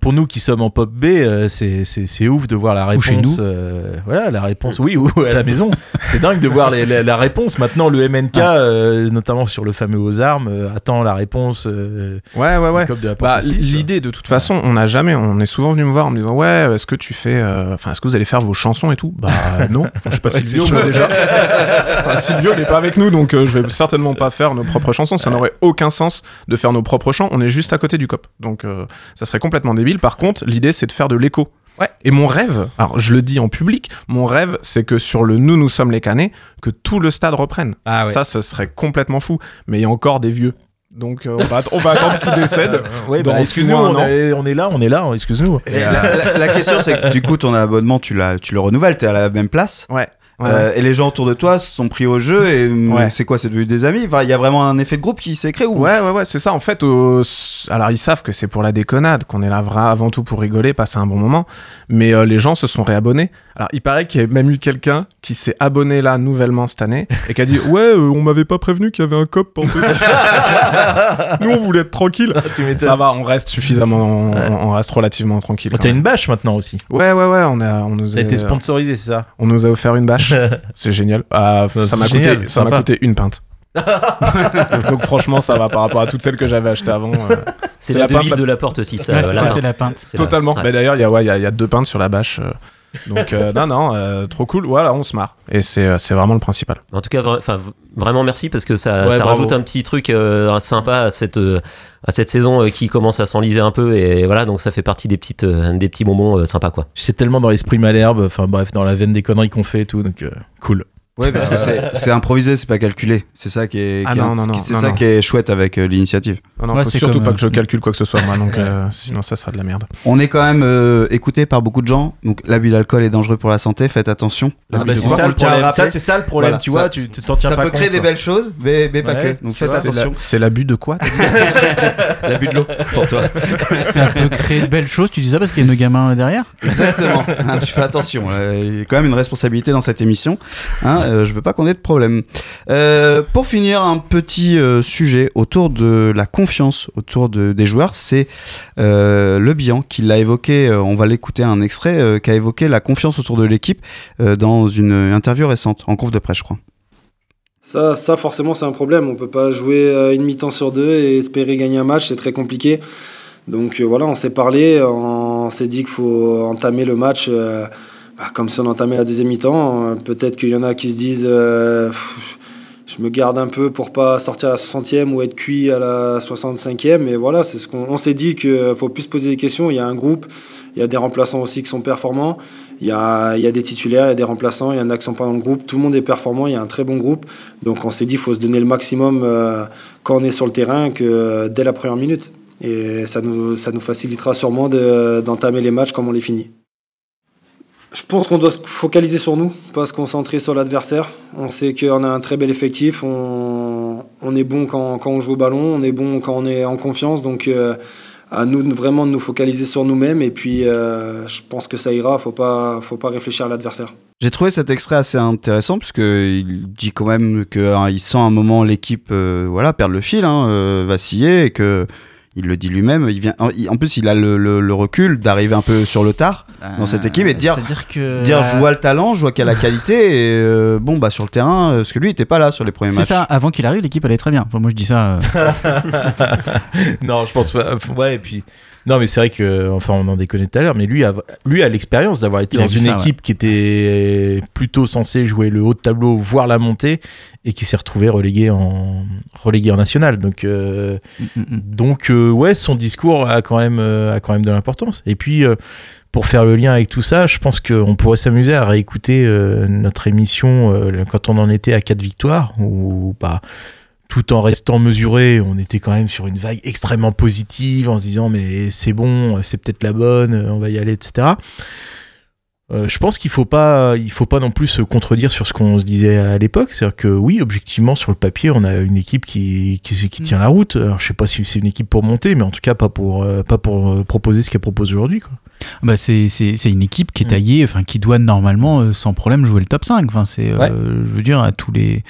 [SPEAKER 5] Pour nous qui sommes en pop B, euh, c'est- ouf de voir la réponse.
[SPEAKER 6] chez nous.
[SPEAKER 5] euh, voilà, la réponse. Oui, ou à la maison. *laughs* C'est dingue de voir les- la, la réponse. Maintenant, le MNK, euh, notamment sur le fameux aux armes, euh, attend la réponse.
[SPEAKER 8] Ouais, ouais, ouais. Bah,
[SPEAKER 5] porte 6.
[SPEAKER 8] l'idée de toute façon, on n'a jamais, on est souvent venu me voir en me disant ouais, est-ce que tu fais, enfin, est-ce que vous allez faire vos chansons et tout? Bah *laughs* non, Enfin, je suis pas Silvio moi, déjà. *laughs* Enfin, Silvio n'est pas avec nous, donc je vais certainement pas faire nos propres chansons. Ça n'aurait aucun sens de faire nos propres chants. On est juste à côté du cop, donc ça serait complètement débile. Par contre, l'idée c'est de faire de l'écho. Ouais. Et mon rêve, alors je le dis en public, mon rêve c'est que sur le Nous nous sommes les canets, que tout le stade reprenne.
[SPEAKER 5] Ah ouais.
[SPEAKER 8] Ça, ce serait complètement fou. Mais il y a encore des vieux. Donc euh, on, va, on va attendre qu'ils décèdent. *laughs*
[SPEAKER 5] Ouais, bah, excuse-nous, on, est- on est là, on est là, excuse-nous.
[SPEAKER 4] La, la- la question c'est que du coup ton abonnement tu, l'as- tu le renouvelles, t'es à la même place.
[SPEAKER 8] Ouais. Ouais,
[SPEAKER 4] Euh, et les gens autour de toi se sont pris au jeu et
[SPEAKER 8] Ouais.
[SPEAKER 4] c'est quoi c'est devenu des amis? Enfin, il y a vraiment un effet de groupe qui s'est créé ou?
[SPEAKER 8] Ouais, ouais, ouais, c'est ça. En fait, euh, alors ils savent que c'est pour la déconnade, qu'on est là avant tout pour rigoler, passer un bon moment. Mais euh, les gens se sont réabonnés. Alors, il paraît qu'il y a même eu quelqu'un qui s'est abonné là nouvellement cette année et qui a dit *laughs* Ouais, euh, on m'avait pas prévenu qu'il y avait un cop pour *laughs* Nous, on voulait être tranquille.
[SPEAKER 5] Tu m'étonnes.
[SPEAKER 8] Ça va, on reste suffisamment, on, on reste relativement tranquille.
[SPEAKER 5] Oh, T'as une bâche maintenant aussi.
[SPEAKER 8] Ouais, ouais, ouais, on, a, on nous a,
[SPEAKER 5] été sponsorisé, c'est ça?
[SPEAKER 8] on nous a offert une bâche. *laughs* c'est génial. Ah,
[SPEAKER 5] Ça,
[SPEAKER 8] ça
[SPEAKER 5] c'est
[SPEAKER 8] m'a coûté,
[SPEAKER 5] génial,
[SPEAKER 8] ça m'a coûté une pinte. *laughs* donc, franchement, ça va par rapport à toutes celles que j'avais achetées avant. euh,
[SPEAKER 7] C'est la,
[SPEAKER 8] la pinte
[SPEAKER 7] devise
[SPEAKER 8] la-
[SPEAKER 7] de la porte 6.
[SPEAKER 6] Ouais, c'est ça, c'est la pinte.
[SPEAKER 8] Totalement.
[SPEAKER 7] Ouais.
[SPEAKER 8] Bah, D'ailleurs, il y a, ouais, il y, a, il y a deux pintes sur la bâche. euh, donc, euh, non, non, euh, trop cool. Voilà, on se marre. Et c'est euh, c'est vraiment le principal.
[SPEAKER 7] En tout cas, enfin, vraiment merci parce que ça,
[SPEAKER 5] Ouais,
[SPEAKER 7] ça
[SPEAKER 5] bravo.
[SPEAKER 7] rajoute un petit truc euh, sympa à cette, euh, à cette saison euh, qui commence à s'enliser un peu et voilà, donc ça fait partie des, petites, euh, des petits bonbons euh, sympas quoi.
[SPEAKER 5] C'est tellement dans l'esprit Malherbe, enfin bref, dans la veine des conneries qu'on fait et tout, donc euh, cool.
[SPEAKER 4] Ouais, parce que c'est c'est improvisé, c'est pas calculé. C'est ça qui est,
[SPEAKER 8] Ah
[SPEAKER 4] qui est-
[SPEAKER 8] non, non, non,
[SPEAKER 4] c'est
[SPEAKER 8] non,
[SPEAKER 4] ça
[SPEAKER 8] non.
[SPEAKER 4] qui est chouette avec euh, l'initiative.
[SPEAKER 8] Non, non,
[SPEAKER 6] Ouais,
[SPEAKER 8] faut surtout
[SPEAKER 6] comme,
[SPEAKER 8] pas
[SPEAKER 6] euh,
[SPEAKER 8] que je calcule quoi que ce soit, moi. Donc, euh, sinon, ça sera de la merde.
[SPEAKER 4] On est quand même euh, écouté par beaucoup de gens. Donc l'abus d'alcool est dangereux pour la santé. Faites attention.
[SPEAKER 5] Ah bah, c'est ça. Ça, c'est ça le problème,
[SPEAKER 4] Voilà,
[SPEAKER 5] tu vois,
[SPEAKER 4] ça-
[SPEAKER 5] tu t'en tiens
[SPEAKER 4] ça
[SPEAKER 5] pas
[SPEAKER 4] peut créer des belles choses, mais, mais pas
[SPEAKER 5] Ouais,
[SPEAKER 4] que. Donc
[SPEAKER 5] c'est
[SPEAKER 4] faites attention.
[SPEAKER 8] C'est l'abus de quoi *laughs*
[SPEAKER 4] L'abus de l'eau pour toi.
[SPEAKER 6] Ça peut créer de belles choses. Tu dis ça parce qu'il y a nos gamins derrière?
[SPEAKER 4] Exactement. Hein, je fais attention. Euh, Il y a quand même une responsabilité dans cette émission. Hein, euh, je veux pas qu'on ait de problème. Euh, pour finir, un petit euh, sujet autour de la confiance autour de, des joueurs, c'est euh, Le Bihan qui l'a évoqué. on va l'écouter un extrait qui a évoqué la confiance autour de l'équipe dans une interview récente en conf de presse, je crois.
[SPEAKER 15] Ça, ça forcément, c'est un problème. On peut pas jouer une mi-temps sur deux et espérer gagner un match, c'est très compliqué. Donc voilà, on s'est parlé, on s'est dit qu'il faut entamer le match bah, comme si on entamait la deuxième mi-temps. Euh, Peut-être qu'il y en a qui se disent euh, je me garde un peu pour pas sortir à la 60e ou être cuit à la 65e. Mais voilà, c'est ce qu'on on s'est dit qu'il faut plus se poser des questions. Il y a un groupe, il y a des remplaçants aussi qui sont performants. Il y a, des titulaires, il y a des remplaçants, il y en a qui sont pas dans le groupe. Tout le monde est performant, il y a un très bon groupe. Donc on s'est dit qu'il faut se donner le maximum euh, quand on est sur le terrain que euh, dès la première minute. Et ça nous, facilitera sûrement de- d'entamer les matchs comme on les finit. Je pense qu'on doit se focaliser sur nous, pas se concentrer sur l'adversaire. On sait qu'on a un très bel effectif, on, on est bon quand, quand on joue au ballon, on est bon quand on est en confiance. Donc euh, à nous vraiment de nous focaliser sur nous-mêmes et puis euh, je pense que ça ira, faut pas, faut pas réfléchir à l'adversaire.
[SPEAKER 4] J'ai trouvé cet extrait assez intéressant puisque il dit quand même qu'il sent un moment l'équipe euh, voilà perdre le fil, hein, vaciller et que il le dit lui-même. Il vient en, plus il a le, le- le recul d'arriver un peu sur le tard dans cette équipe et de dire
[SPEAKER 6] que.
[SPEAKER 4] dire je vois le talent, je vois qu'il y a la qualité et euh, bon bah sur le terrain euh, parce que lui il était pas là sur les premiers
[SPEAKER 6] C'est
[SPEAKER 4] matchs.
[SPEAKER 6] ça, avant qu'il arrive, l'équipe allait très bien. Enfin, moi je dis ça. euh, *laughs*
[SPEAKER 5] non, je pense pas. Ouais, et puis. Non, mais c'est vrai que, enfin, on en déconnait tout à l'heure, mais lui a, lui a l'expérience d'avoir été
[SPEAKER 6] Il
[SPEAKER 5] dans une
[SPEAKER 6] ça,
[SPEAKER 5] équipe qui était plutôt censée jouer le haut de tableau, voire la montée, et qui s'est retrouvé relégué en, relégué en national. Donc, euh, donc euh, ouais, son discours a quand même, euh, a quand même de l'importance. Et puis, euh, pour faire le lien avec tout ça, je pense qu'on pourrait s'amuser à réécouter notre émission quand on en était à quatre victoires, ou pas tout en restant mesuré, on était quand même sur une vague extrêmement positive en se disant mais c'est bon, c'est peut-être la bonne, on va y aller, etc. Euh, je pense qu'il faut pas, il faut pas non plus se contredire sur ce qu'on se disait à l'époque. C'est-à-dire que oui, objectivement, sur le papier, on a une équipe qui, qui, qui tient la route. Alors, je sais pas si c'est une équipe pour monter, mais en tout cas pas pour, euh, pas pour euh, proposer ce qu'elle propose aujourd'hui. quoi.
[SPEAKER 6] Bah c'est, c'est, c'est une équipe
[SPEAKER 5] Mm.
[SPEAKER 6] qui est taillée, enfin qui doit normalement sans problème jouer le top 5. Enfin, c'est,
[SPEAKER 5] Ouais.
[SPEAKER 6] je veux dire, à tous les.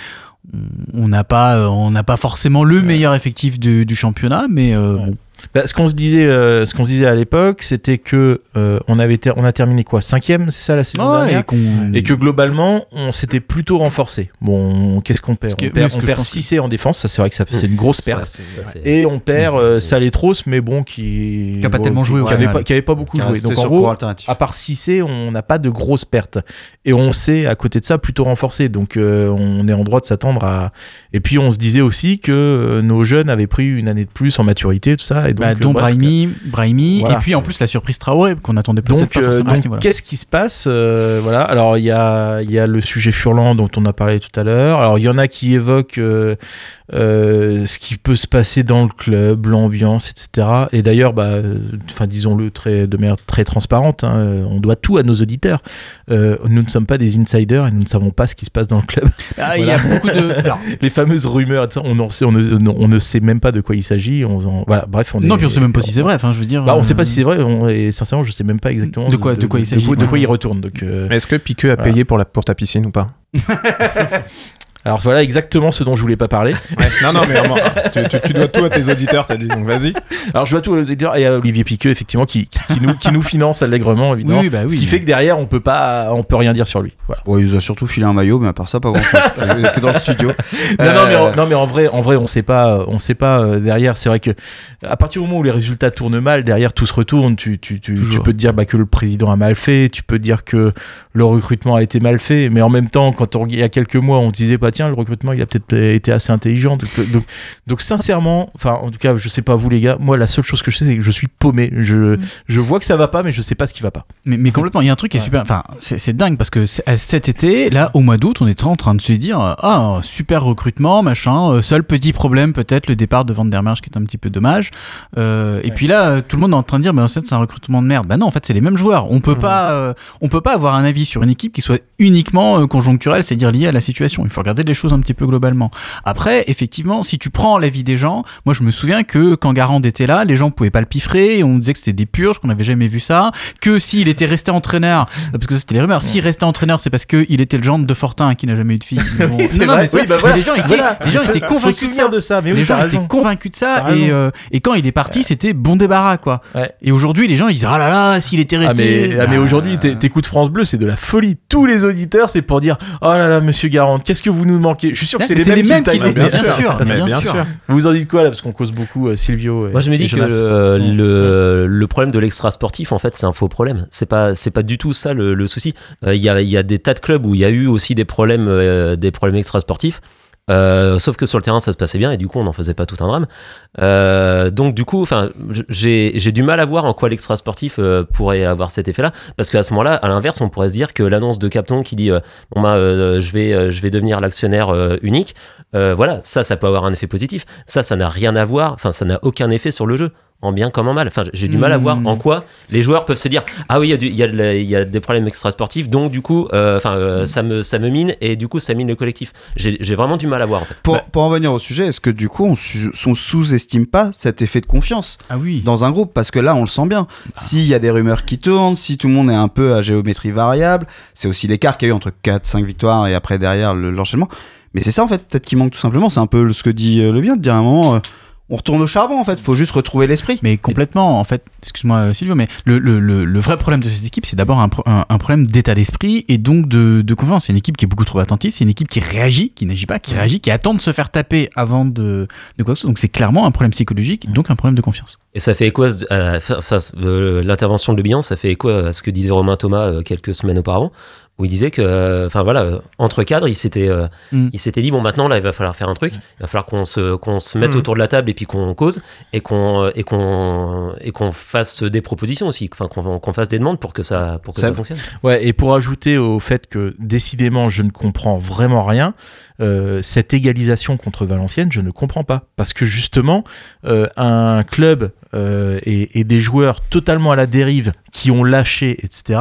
[SPEAKER 6] On n'a pas, euh, on n'a pas forcément le meilleur effectif du, du championnat, mais euh, bon.
[SPEAKER 5] Bah, ce qu'on se disait, euh, ce qu'on se disait à l'époque, c'était que euh, on avait, ter- on a terminé quoi, cinquième, c'est ça la saison dernière
[SPEAKER 6] et qu'on-
[SPEAKER 5] et que globalement, on s'était plutôt renforcé. Bon, qu'est-ce qu'on perd? On perd, on perd
[SPEAKER 6] pense que-
[SPEAKER 5] 6 en défense, ça c'est vrai que ça, c'est une grosse
[SPEAKER 7] Ça,
[SPEAKER 5] perte.
[SPEAKER 7] c'est- ça, c'est-
[SPEAKER 5] Et on perd euh, Saletros, mais bon, qui
[SPEAKER 6] Qui a pas tellement joué
[SPEAKER 5] qui avait pas, qui avait pas beaucoup
[SPEAKER 4] Qui
[SPEAKER 5] joué. Donc en gros, à part 6 on n'a pas de grosses pertes. Et on s'est à côté de ça plutôt renforcé. Donc euh, on est en droit de s'attendre à. Et puis on se disait aussi que nos jeunes avaient pris une année de plus en maturité, tout ça. Et donc,
[SPEAKER 6] Bah,
[SPEAKER 5] euh,
[SPEAKER 6] dont
[SPEAKER 5] bref,
[SPEAKER 6] Brahimi, Brahimi
[SPEAKER 5] Voilà.
[SPEAKER 6] et puis en plus la surprise Traoré qu'on attendait peut-être pas
[SPEAKER 5] euh,
[SPEAKER 6] forcément ce
[SPEAKER 5] donc, qu'est-ce qui se passe Euh, Voilà. Alors, il y a, il y a le sujet Furlan dont on a parlé tout à l'heure. Alors, il y en a qui évoquent euh, euh, ce qui peut se passer dans le club, l'ambiance, etc. Et d'ailleurs, bah, euh, enfin, disons-le très, de manière très transparente, hein, euh, on doit tout à nos auditeurs. Euh, nous ne sommes pas des insiders et nous ne savons pas ce qui se passe dans le club.
[SPEAKER 6] Ah, il y a beaucoup de. *laughs* alors,
[SPEAKER 5] Les fameuses rumeurs, on, en sait, on, ne, on ne sait même pas de quoi il s'agit. On, voilà, bref,
[SPEAKER 6] non, puis on sait même pas si c'est vrai. Enfin, je veux dire.
[SPEAKER 5] bah, on sait
[SPEAKER 6] euh,
[SPEAKER 5] pas si c'est vrai, on- et sincèrement, je sais même pas exactement
[SPEAKER 6] De quoi- de quoi il s'agit,
[SPEAKER 5] de, quoi
[SPEAKER 6] quoi.
[SPEAKER 5] il retourne. Donc, euh,
[SPEAKER 8] est-ce que Piqueux a
[SPEAKER 5] Voilà.
[SPEAKER 8] payé pour, la, pour ta piscine ou pas? *laughs*
[SPEAKER 5] alors voilà exactement ce dont je voulais pas parler. *laughs*
[SPEAKER 8] Non, non, mais vraiment, tu, tu- tu dois tout à tes auditeurs, t'as dit, donc vas-y.
[SPEAKER 5] Alors je vois tous les auditeurs et à Olivier Piqueux effectivement qui, nous, qui nous finance allègrement évidemment.
[SPEAKER 6] Oui, bah
[SPEAKER 5] Ce
[SPEAKER 6] oui.
[SPEAKER 5] qui fait que derrière on peut pas, on peut rien dire sur lui. Voilà.
[SPEAKER 4] Bon, il nous a surtout filé un maillot, mais à part ça, pas grand chose. que *laughs* dans le studio.
[SPEAKER 5] Non, non, mais,
[SPEAKER 4] Euh,
[SPEAKER 5] en, non mais en vrai, en vrai on sait pas, on sait pas euh, derrière. C'est vrai que à partir du moment où les résultats tournent mal, derrière tout se retourne. Tu, tu, tu, peux te dire bah, que le président a mal fait, tu peux dire que le recrutement a été mal fait, mais en même temps quand on, il y a quelques mois on disait bah tiens le recrutement il a peut-être été assez intelligent. Donc, donc, donc, sincèrement, enfin en tout cas je sais pas vous les gars, moi la seule chose que je sais c'est que je suis paumé. Je, je vois que ça va pas, mais je sais pas ce qui va pas.
[SPEAKER 6] Mais, mais complètement, il y a un truc qui est super. Enfin, c'est c'est dingue parce que cet été, là, au mois d'août, on était en train de se dire euh, Ah, super recrutement, machin. euh, seul petit problème, peut-être le départ de Van der Merch qui est un petit peu dommage. Euh, Et puis là, tout le monde est en train de dire Mais en fait, c'est un recrutement de merde. Bah non, en fait, c'est les mêmes joueurs. On peut, pas, euh, on peut pas avoir un avis sur une équipe qui soit uniquement euh, conjoncturelle, c'est-à-dire lié à la situation. Il faut regarder les choses un petit peu globalement. Après, effectivement, si tu prends l'avis des gens, moi, je me souviens que quand Garand était là, les gens pouvaient pas le piffrer et on disait que c'était des purges, qu'on n'avait jamais vu ça. Que s'il était resté entraîneur, parce que c'était les rumeurs, s'il restait entraîneur, c'est parce qu'il était le gendre de Fortin qui n'a jamais eu de fille. *laughs* Mais bon,
[SPEAKER 5] Oui, c'est
[SPEAKER 6] non, non,
[SPEAKER 5] vrai.
[SPEAKER 6] mais ça,
[SPEAKER 5] Oui, bah
[SPEAKER 6] mais les gens étaient,
[SPEAKER 5] Voilà.
[SPEAKER 6] les gens
[SPEAKER 5] Ça-
[SPEAKER 6] étaient
[SPEAKER 5] faut se
[SPEAKER 6] convaincus de ça.
[SPEAKER 5] de ça, mais oui,
[SPEAKER 6] les gens étaient convaincus de ça et, euh, et quand il est parti, c'était bon débarras quoi.
[SPEAKER 5] Ouais.
[SPEAKER 6] Et aujourd'hui, les gens ils disent ah là là, s'il était
[SPEAKER 5] Ah
[SPEAKER 6] resté.
[SPEAKER 5] mais, ah, mais
[SPEAKER 6] bah,
[SPEAKER 5] aujourd'hui, t'é- t'écoutes France Bleu, c'est de la folie. Tous les auditeurs, c'est pour dire Oh là là, monsieur Garand, qu'est-ce que vous nous manquez. Je suis sûr que c'est les,
[SPEAKER 6] les mêmes
[SPEAKER 5] qui
[SPEAKER 6] qui-
[SPEAKER 5] le timent.
[SPEAKER 6] mais bien sûr, mais bien sûr.
[SPEAKER 5] Vous vous en dites quoi là Parce qu'on cause beaucoup euh, Silvio. et-
[SPEAKER 7] Moi, je me dis que
[SPEAKER 5] Jonas.
[SPEAKER 7] le, le, le problème de l'extra sportif, en fait, c'est un faux problème. C'est pas, c'est pas du tout ça le, le souci. Euh, Il y, a, il y a des tas de clubs où il y a eu aussi des problèmes, euh, des problèmes extra sportifs. Euh, sauf que sur le terrain ça se passait bien et du coup on n'en faisait pas tout un drame. Euh, donc du coup, j'ai du mal à voir en quoi l'extra sportif euh, pourrait avoir cet effet-là, parce qu'à ce moment-là, à l'inverse, on pourrait se dire que l'annonce de Capton qui dit bon bah je vais je vais devenir l'actionnaire unique, voilà, ça ça peut avoir un effet positif. Ça ça n'a rien à voir, enfin ça n'a aucun effet sur le jeu. En bien comme en mal. Enfin, j'ai du mal à voir
[SPEAKER 6] Hmm.
[SPEAKER 7] en quoi les joueurs peuvent se dire ah oui il y a y, y des problèmes extra sportifs donc du coup euh, enfin euh, ça me ça me mine et du coup ça mine le collectif. J'ai vraiment du mal à voir en fait.
[SPEAKER 4] Pour, pour en venir au sujet, est-ce que du coup on, sous-estime pas cet effet de confiance
[SPEAKER 6] Ah oui.
[SPEAKER 4] dans un groupe? Parce que là on le sent bien. S'il y a des rumeurs qui tournent, si tout le monde est un peu à géométrie variable, c'est aussi l'écart qu'il y a eu entre 4-5 victoires et après derrière le- l'enchaînement. Mais c'est ça en fait, peut-être qui manque tout simplement. C'est un peu ce que dit euh, le bien de dire à un moment. euh, on retourne au charbon en fait, faut juste retrouver l'esprit.
[SPEAKER 6] Mais complètement, en fait, excuse-moi euh, Silvio, mais le, le, le, le vrai problème de cette équipe, c'est d'abord un, pro- un, un problème d'état d'esprit et donc de, de confiance. C'est une équipe qui est beaucoup trop attentive, c'est une équipe qui réagit, qui n'agit pas, qui réagit, qui attend de se faire taper avant de, de quoi que ce soit. Donc c'est clairement un problème psychologique, donc un problème de confiance.
[SPEAKER 7] Et ça fait écho à, ce- à- euh, l'intervention de Bihan, ça fait écho à ce que disait Romain Thomas euh, quelques semaines auparavant, où il disait que, euh, enfin voilà, euh, entre cadres, il s'était, euh,
[SPEAKER 6] Mm.
[SPEAKER 7] il s'était dit bon maintenant là, il va falloir faire un truc, il va falloir qu'on se, qu'on se mette
[SPEAKER 8] Mm.
[SPEAKER 7] autour de la table et puis qu'on cause et qu'on et qu'on et qu'on fasse des propositions aussi, enfin qu'on fasse des demandes pour que ça, pour que ça fonctionne.
[SPEAKER 5] Ouais, et pour ajouter au fait que décidément je ne comprends vraiment rien, euh, cette égalisation contre Valenciennes, je ne comprends pas. Parce que justement, euh, un club et, et des joueurs totalement à la dérive qui ont lâché, etc.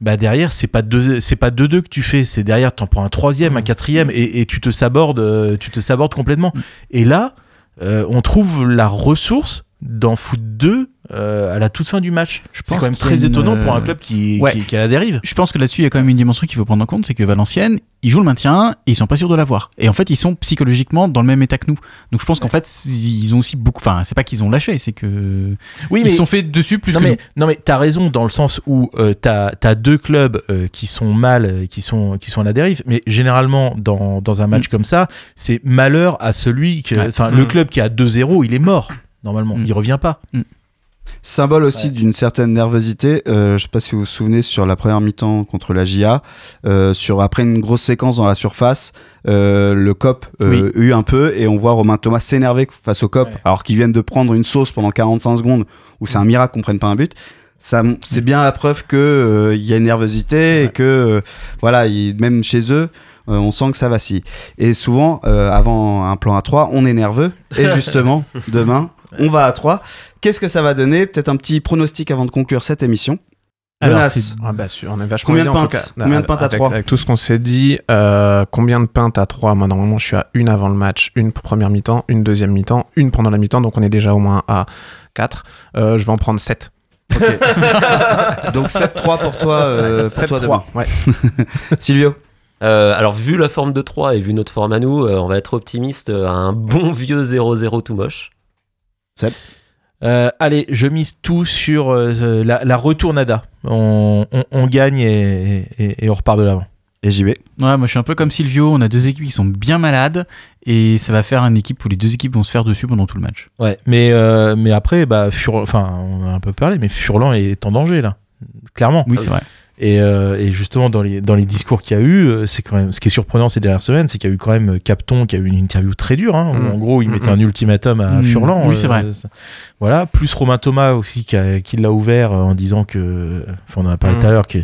[SPEAKER 5] Bah derrière, c'est pas deux, c'est pas deux deux que tu fais, c'est derrière, t'en prends un troisième, un quatrième, et, et tu te sabordes, euh, tu te sabordes complètement. Et là, euh, on trouve la ressource d'en foutre deux euh, à la toute fin du match. C'est
[SPEAKER 6] pense
[SPEAKER 5] quand même très
[SPEAKER 6] une,
[SPEAKER 5] étonnant pour un
[SPEAKER 6] euh,
[SPEAKER 5] club qui,
[SPEAKER 6] ouais.
[SPEAKER 5] qui, qui est à la dérive.
[SPEAKER 6] Je pense que là-dessus, il y a quand même une dimension qu'il faut prendre en compte, c'est que Valenciennes, ils jouent le maintien et ils sont pas sûrs de l'avoir. Et en fait, ils sont psychologiquement dans le même état que nous. Donc je pense qu'en fait, ils ont aussi beaucoup. Enfin, c'est pas qu'ils ont lâché, c'est que
[SPEAKER 5] Oui,
[SPEAKER 6] ils
[SPEAKER 5] mais-
[SPEAKER 6] se sont fait dessus plus
[SPEAKER 5] non
[SPEAKER 6] que
[SPEAKER 5] mais,
[SPEAKER 6] nous.
[SPEAKER 5] non mais t'as raison dans le sens où euh, t'as as deux clubs euh, qui sont mal, euh, qui sont qui sont à la dérive. Mais généralement dans, dans un match comme ça, c'est malheur à celui que, enfin le
[SPEAKER 8] Mm.
[SPEAKER 5] club qui a 2-0, il est mort normalement,
[SPEAKER 6] Mm.
[SPEAKER 5] il revient pas.
[SPEAKER 4] Symbole aussi d'une certaine nervosité. Euh, je sais pas si vous vous souvenez sur la première mi-temps contre la GIA, euh, sur après une grosse séquence dans la surface, euh, le cop euh, eut un peu et on voit Romain Thomas s'énerver face au cop
[SPEAKER 5] Ouais.
[SPEAKER 4] alors qu'ils viennent de prendre une sauce pendant 45 secondes où c'est un miracle qu'on prenne pas un but. Ça, c'est bien la preuve que euh, il y a une nervosité et que euh, voilà, il- même chez eux. euh, on sent que ça vacille. Et souvent, euh, avant un plan à 3, on est nerveux. Et *laughs* justement, demain, on va à 3. Qu'est-ce que ça va donner? Peut-être un petit pronostic avant de conclure cette émission.
[SPEAKER 8] Alors,
[SPEAKER 4] Jonas,
[SPEAKER 8] ah bah, sûr, on est vachement
[SPEAKER 4] Combien de
[SPEAKER 8] bien, en
[SPEAKER 4] pintes?
[SPEAKER 8] tout cas.
[SPEAKER 4] Combien de pintes à
[SPEAKER 8] avec,
[SPEAKER 4] trois?
[SPEAKER 8] Avec tout ce qu'on s'est dit, euh, combien de pintes à 3 Moi, normalement, je suis à une avant le match, une pour première mi-temps, une deuxième mi-temps, une pendant la mi-temps, donc on est déjà au moins à 4. je vais en prendre 7. *laughs*
[SPEAKER 4] donc 7-3 pour toi, euh, pour toi
[SPEAKER 8] 7-3,
[SPEAKER 4] demain.
[SPEAKER 8] ouais. *laughs*
[SPEAKER 4] Silvio
[SPEAKER 7] Euh, alors vu la forme de 3 et vu notre forme à nous, euh, on va être optimiste euh, à un bon vieux 0-0 tout moche.
[SPEAKER 5] Euh, allez, je mise tout sur euh, la, la retournada. On, on, on gagne et, et- et on repart de l'avant.
[SPEAKER 4] Et JB
[SPEAKER 6] Ouais, moi je suis un peu comme Silvio, on a deux équipes qui sont bien malades et ça va faire une équipe où les deux équipes vont se faire dessus pendant tout le match.
[SPEAKER 5] Ouais, mais, euh, mais après, bah, Fur... enfin, on a un peu parlé, mais Furlan est en danger là, clairement.
[SPEAKER 6] Oui, c'est vrai.
[SPEAKER 5] Et, euh, et justement, dans les, dans les discours qu'il y a eu, euh, c'est quand même, ce qui est surprenant ces dernières semaines, c'est qu'il y a eu quand même Capton qui a eu une interview très dure. Hein, où
[SPEAKER 8] Mm.
[SPEAKER 5] en gros, il
[SPEAKER 8] Mm,
[SPEAKER 5] mettait
[SPEAKER 8] mm.
[SPEAKER 5] un ultimatum à. Furlan.
[SPEAKER 6] Oui, c'est vrai.
[SPEAKER 5] ça- voilà, plus Romain Thomas aussi qui, a- qui l'a ouvert euh, en disant que, enfin, on en a parlé tout à l'heure, que-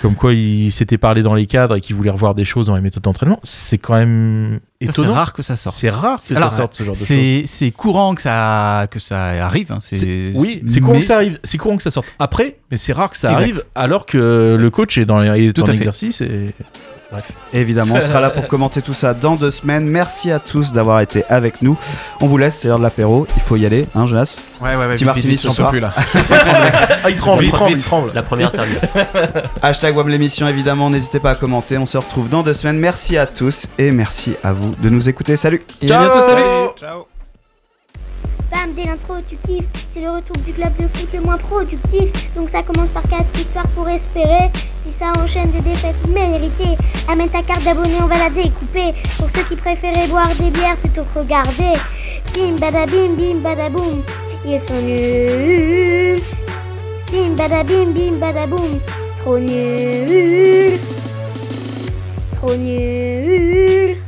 [SPEAKER 5] comme quoi il s'était parlé dans les cadres et qu'il voulait revoir des choses dans les méthodes d'entraînement. C'est quand même
[SPEAKER 6] C'est rare que ça sorte.
[SPEAKER 5] C'est rare que
[SPEAKER 6] Alors,
[SPEAKER 5] ça sorte ce genre de choses.
[SPEAKER 6] C'est courant que ça, que ça arrive. hein, C'est-
[SPEAKER 5] Oui, c'est courant
[SPEAKER 6] mais
[SPEAKER 5] que ça arrive. C'est courant que ça sorte après, mais c'est rare que ça
[SPEAKER 6] Exact.
[SPEAKER 5] arrive alors que le coach est dans les- est
[SPEAKER 6] Tout
[SPEAKER 5] en exercice. Et... Bref.
[SPEAKER 4] Évidemment, on sera là pour *laughs* commenter tout ça dans deux semaines. Merci à tous d'avoir été avec nous. On vous laisse, c'est l'heure de l'apéro. Il faut y aller, hein, Jonas
[SPEAKER 8] Ouais, ouais, ouais.
[SPEAKER 4] Petit martini
[SPEAKER 8] vite,
[SPEAKER 4] soir.
[SPEAKER 8] plus là. *laughs*
[SPEAKER 5] Ah, il tremble, il tremble, il tremble.
[SPEAKER 7] La première servie. *laughs*
[SPEAKER 4] Hashtag WAM l'émission, évidemment. N'hésitez pas à commenter. On se retrouve dans deux semaines. Merci à tous et merci à vous de nous écouter. Salut
[SPEAKER 6] Et à bientôt, salut
[SPEAKER 8] Ciao.
[SPEAKER 13] Bam, dès l'intro, tu kiffes. C'est le retour du club de foot le moins productif. Donc ça commence par 4 victoires pour espérer. Puis ça enchaîne des défaites méritées. Amène ta carte d'abonné, on va la découper. Pour ceux qui préféraient boire des bières plutôt que regarder. Bim badabim bim badaboum. Ils sont nuls. Bim badabim bim badaboum. Trop nuls. Trop nuls.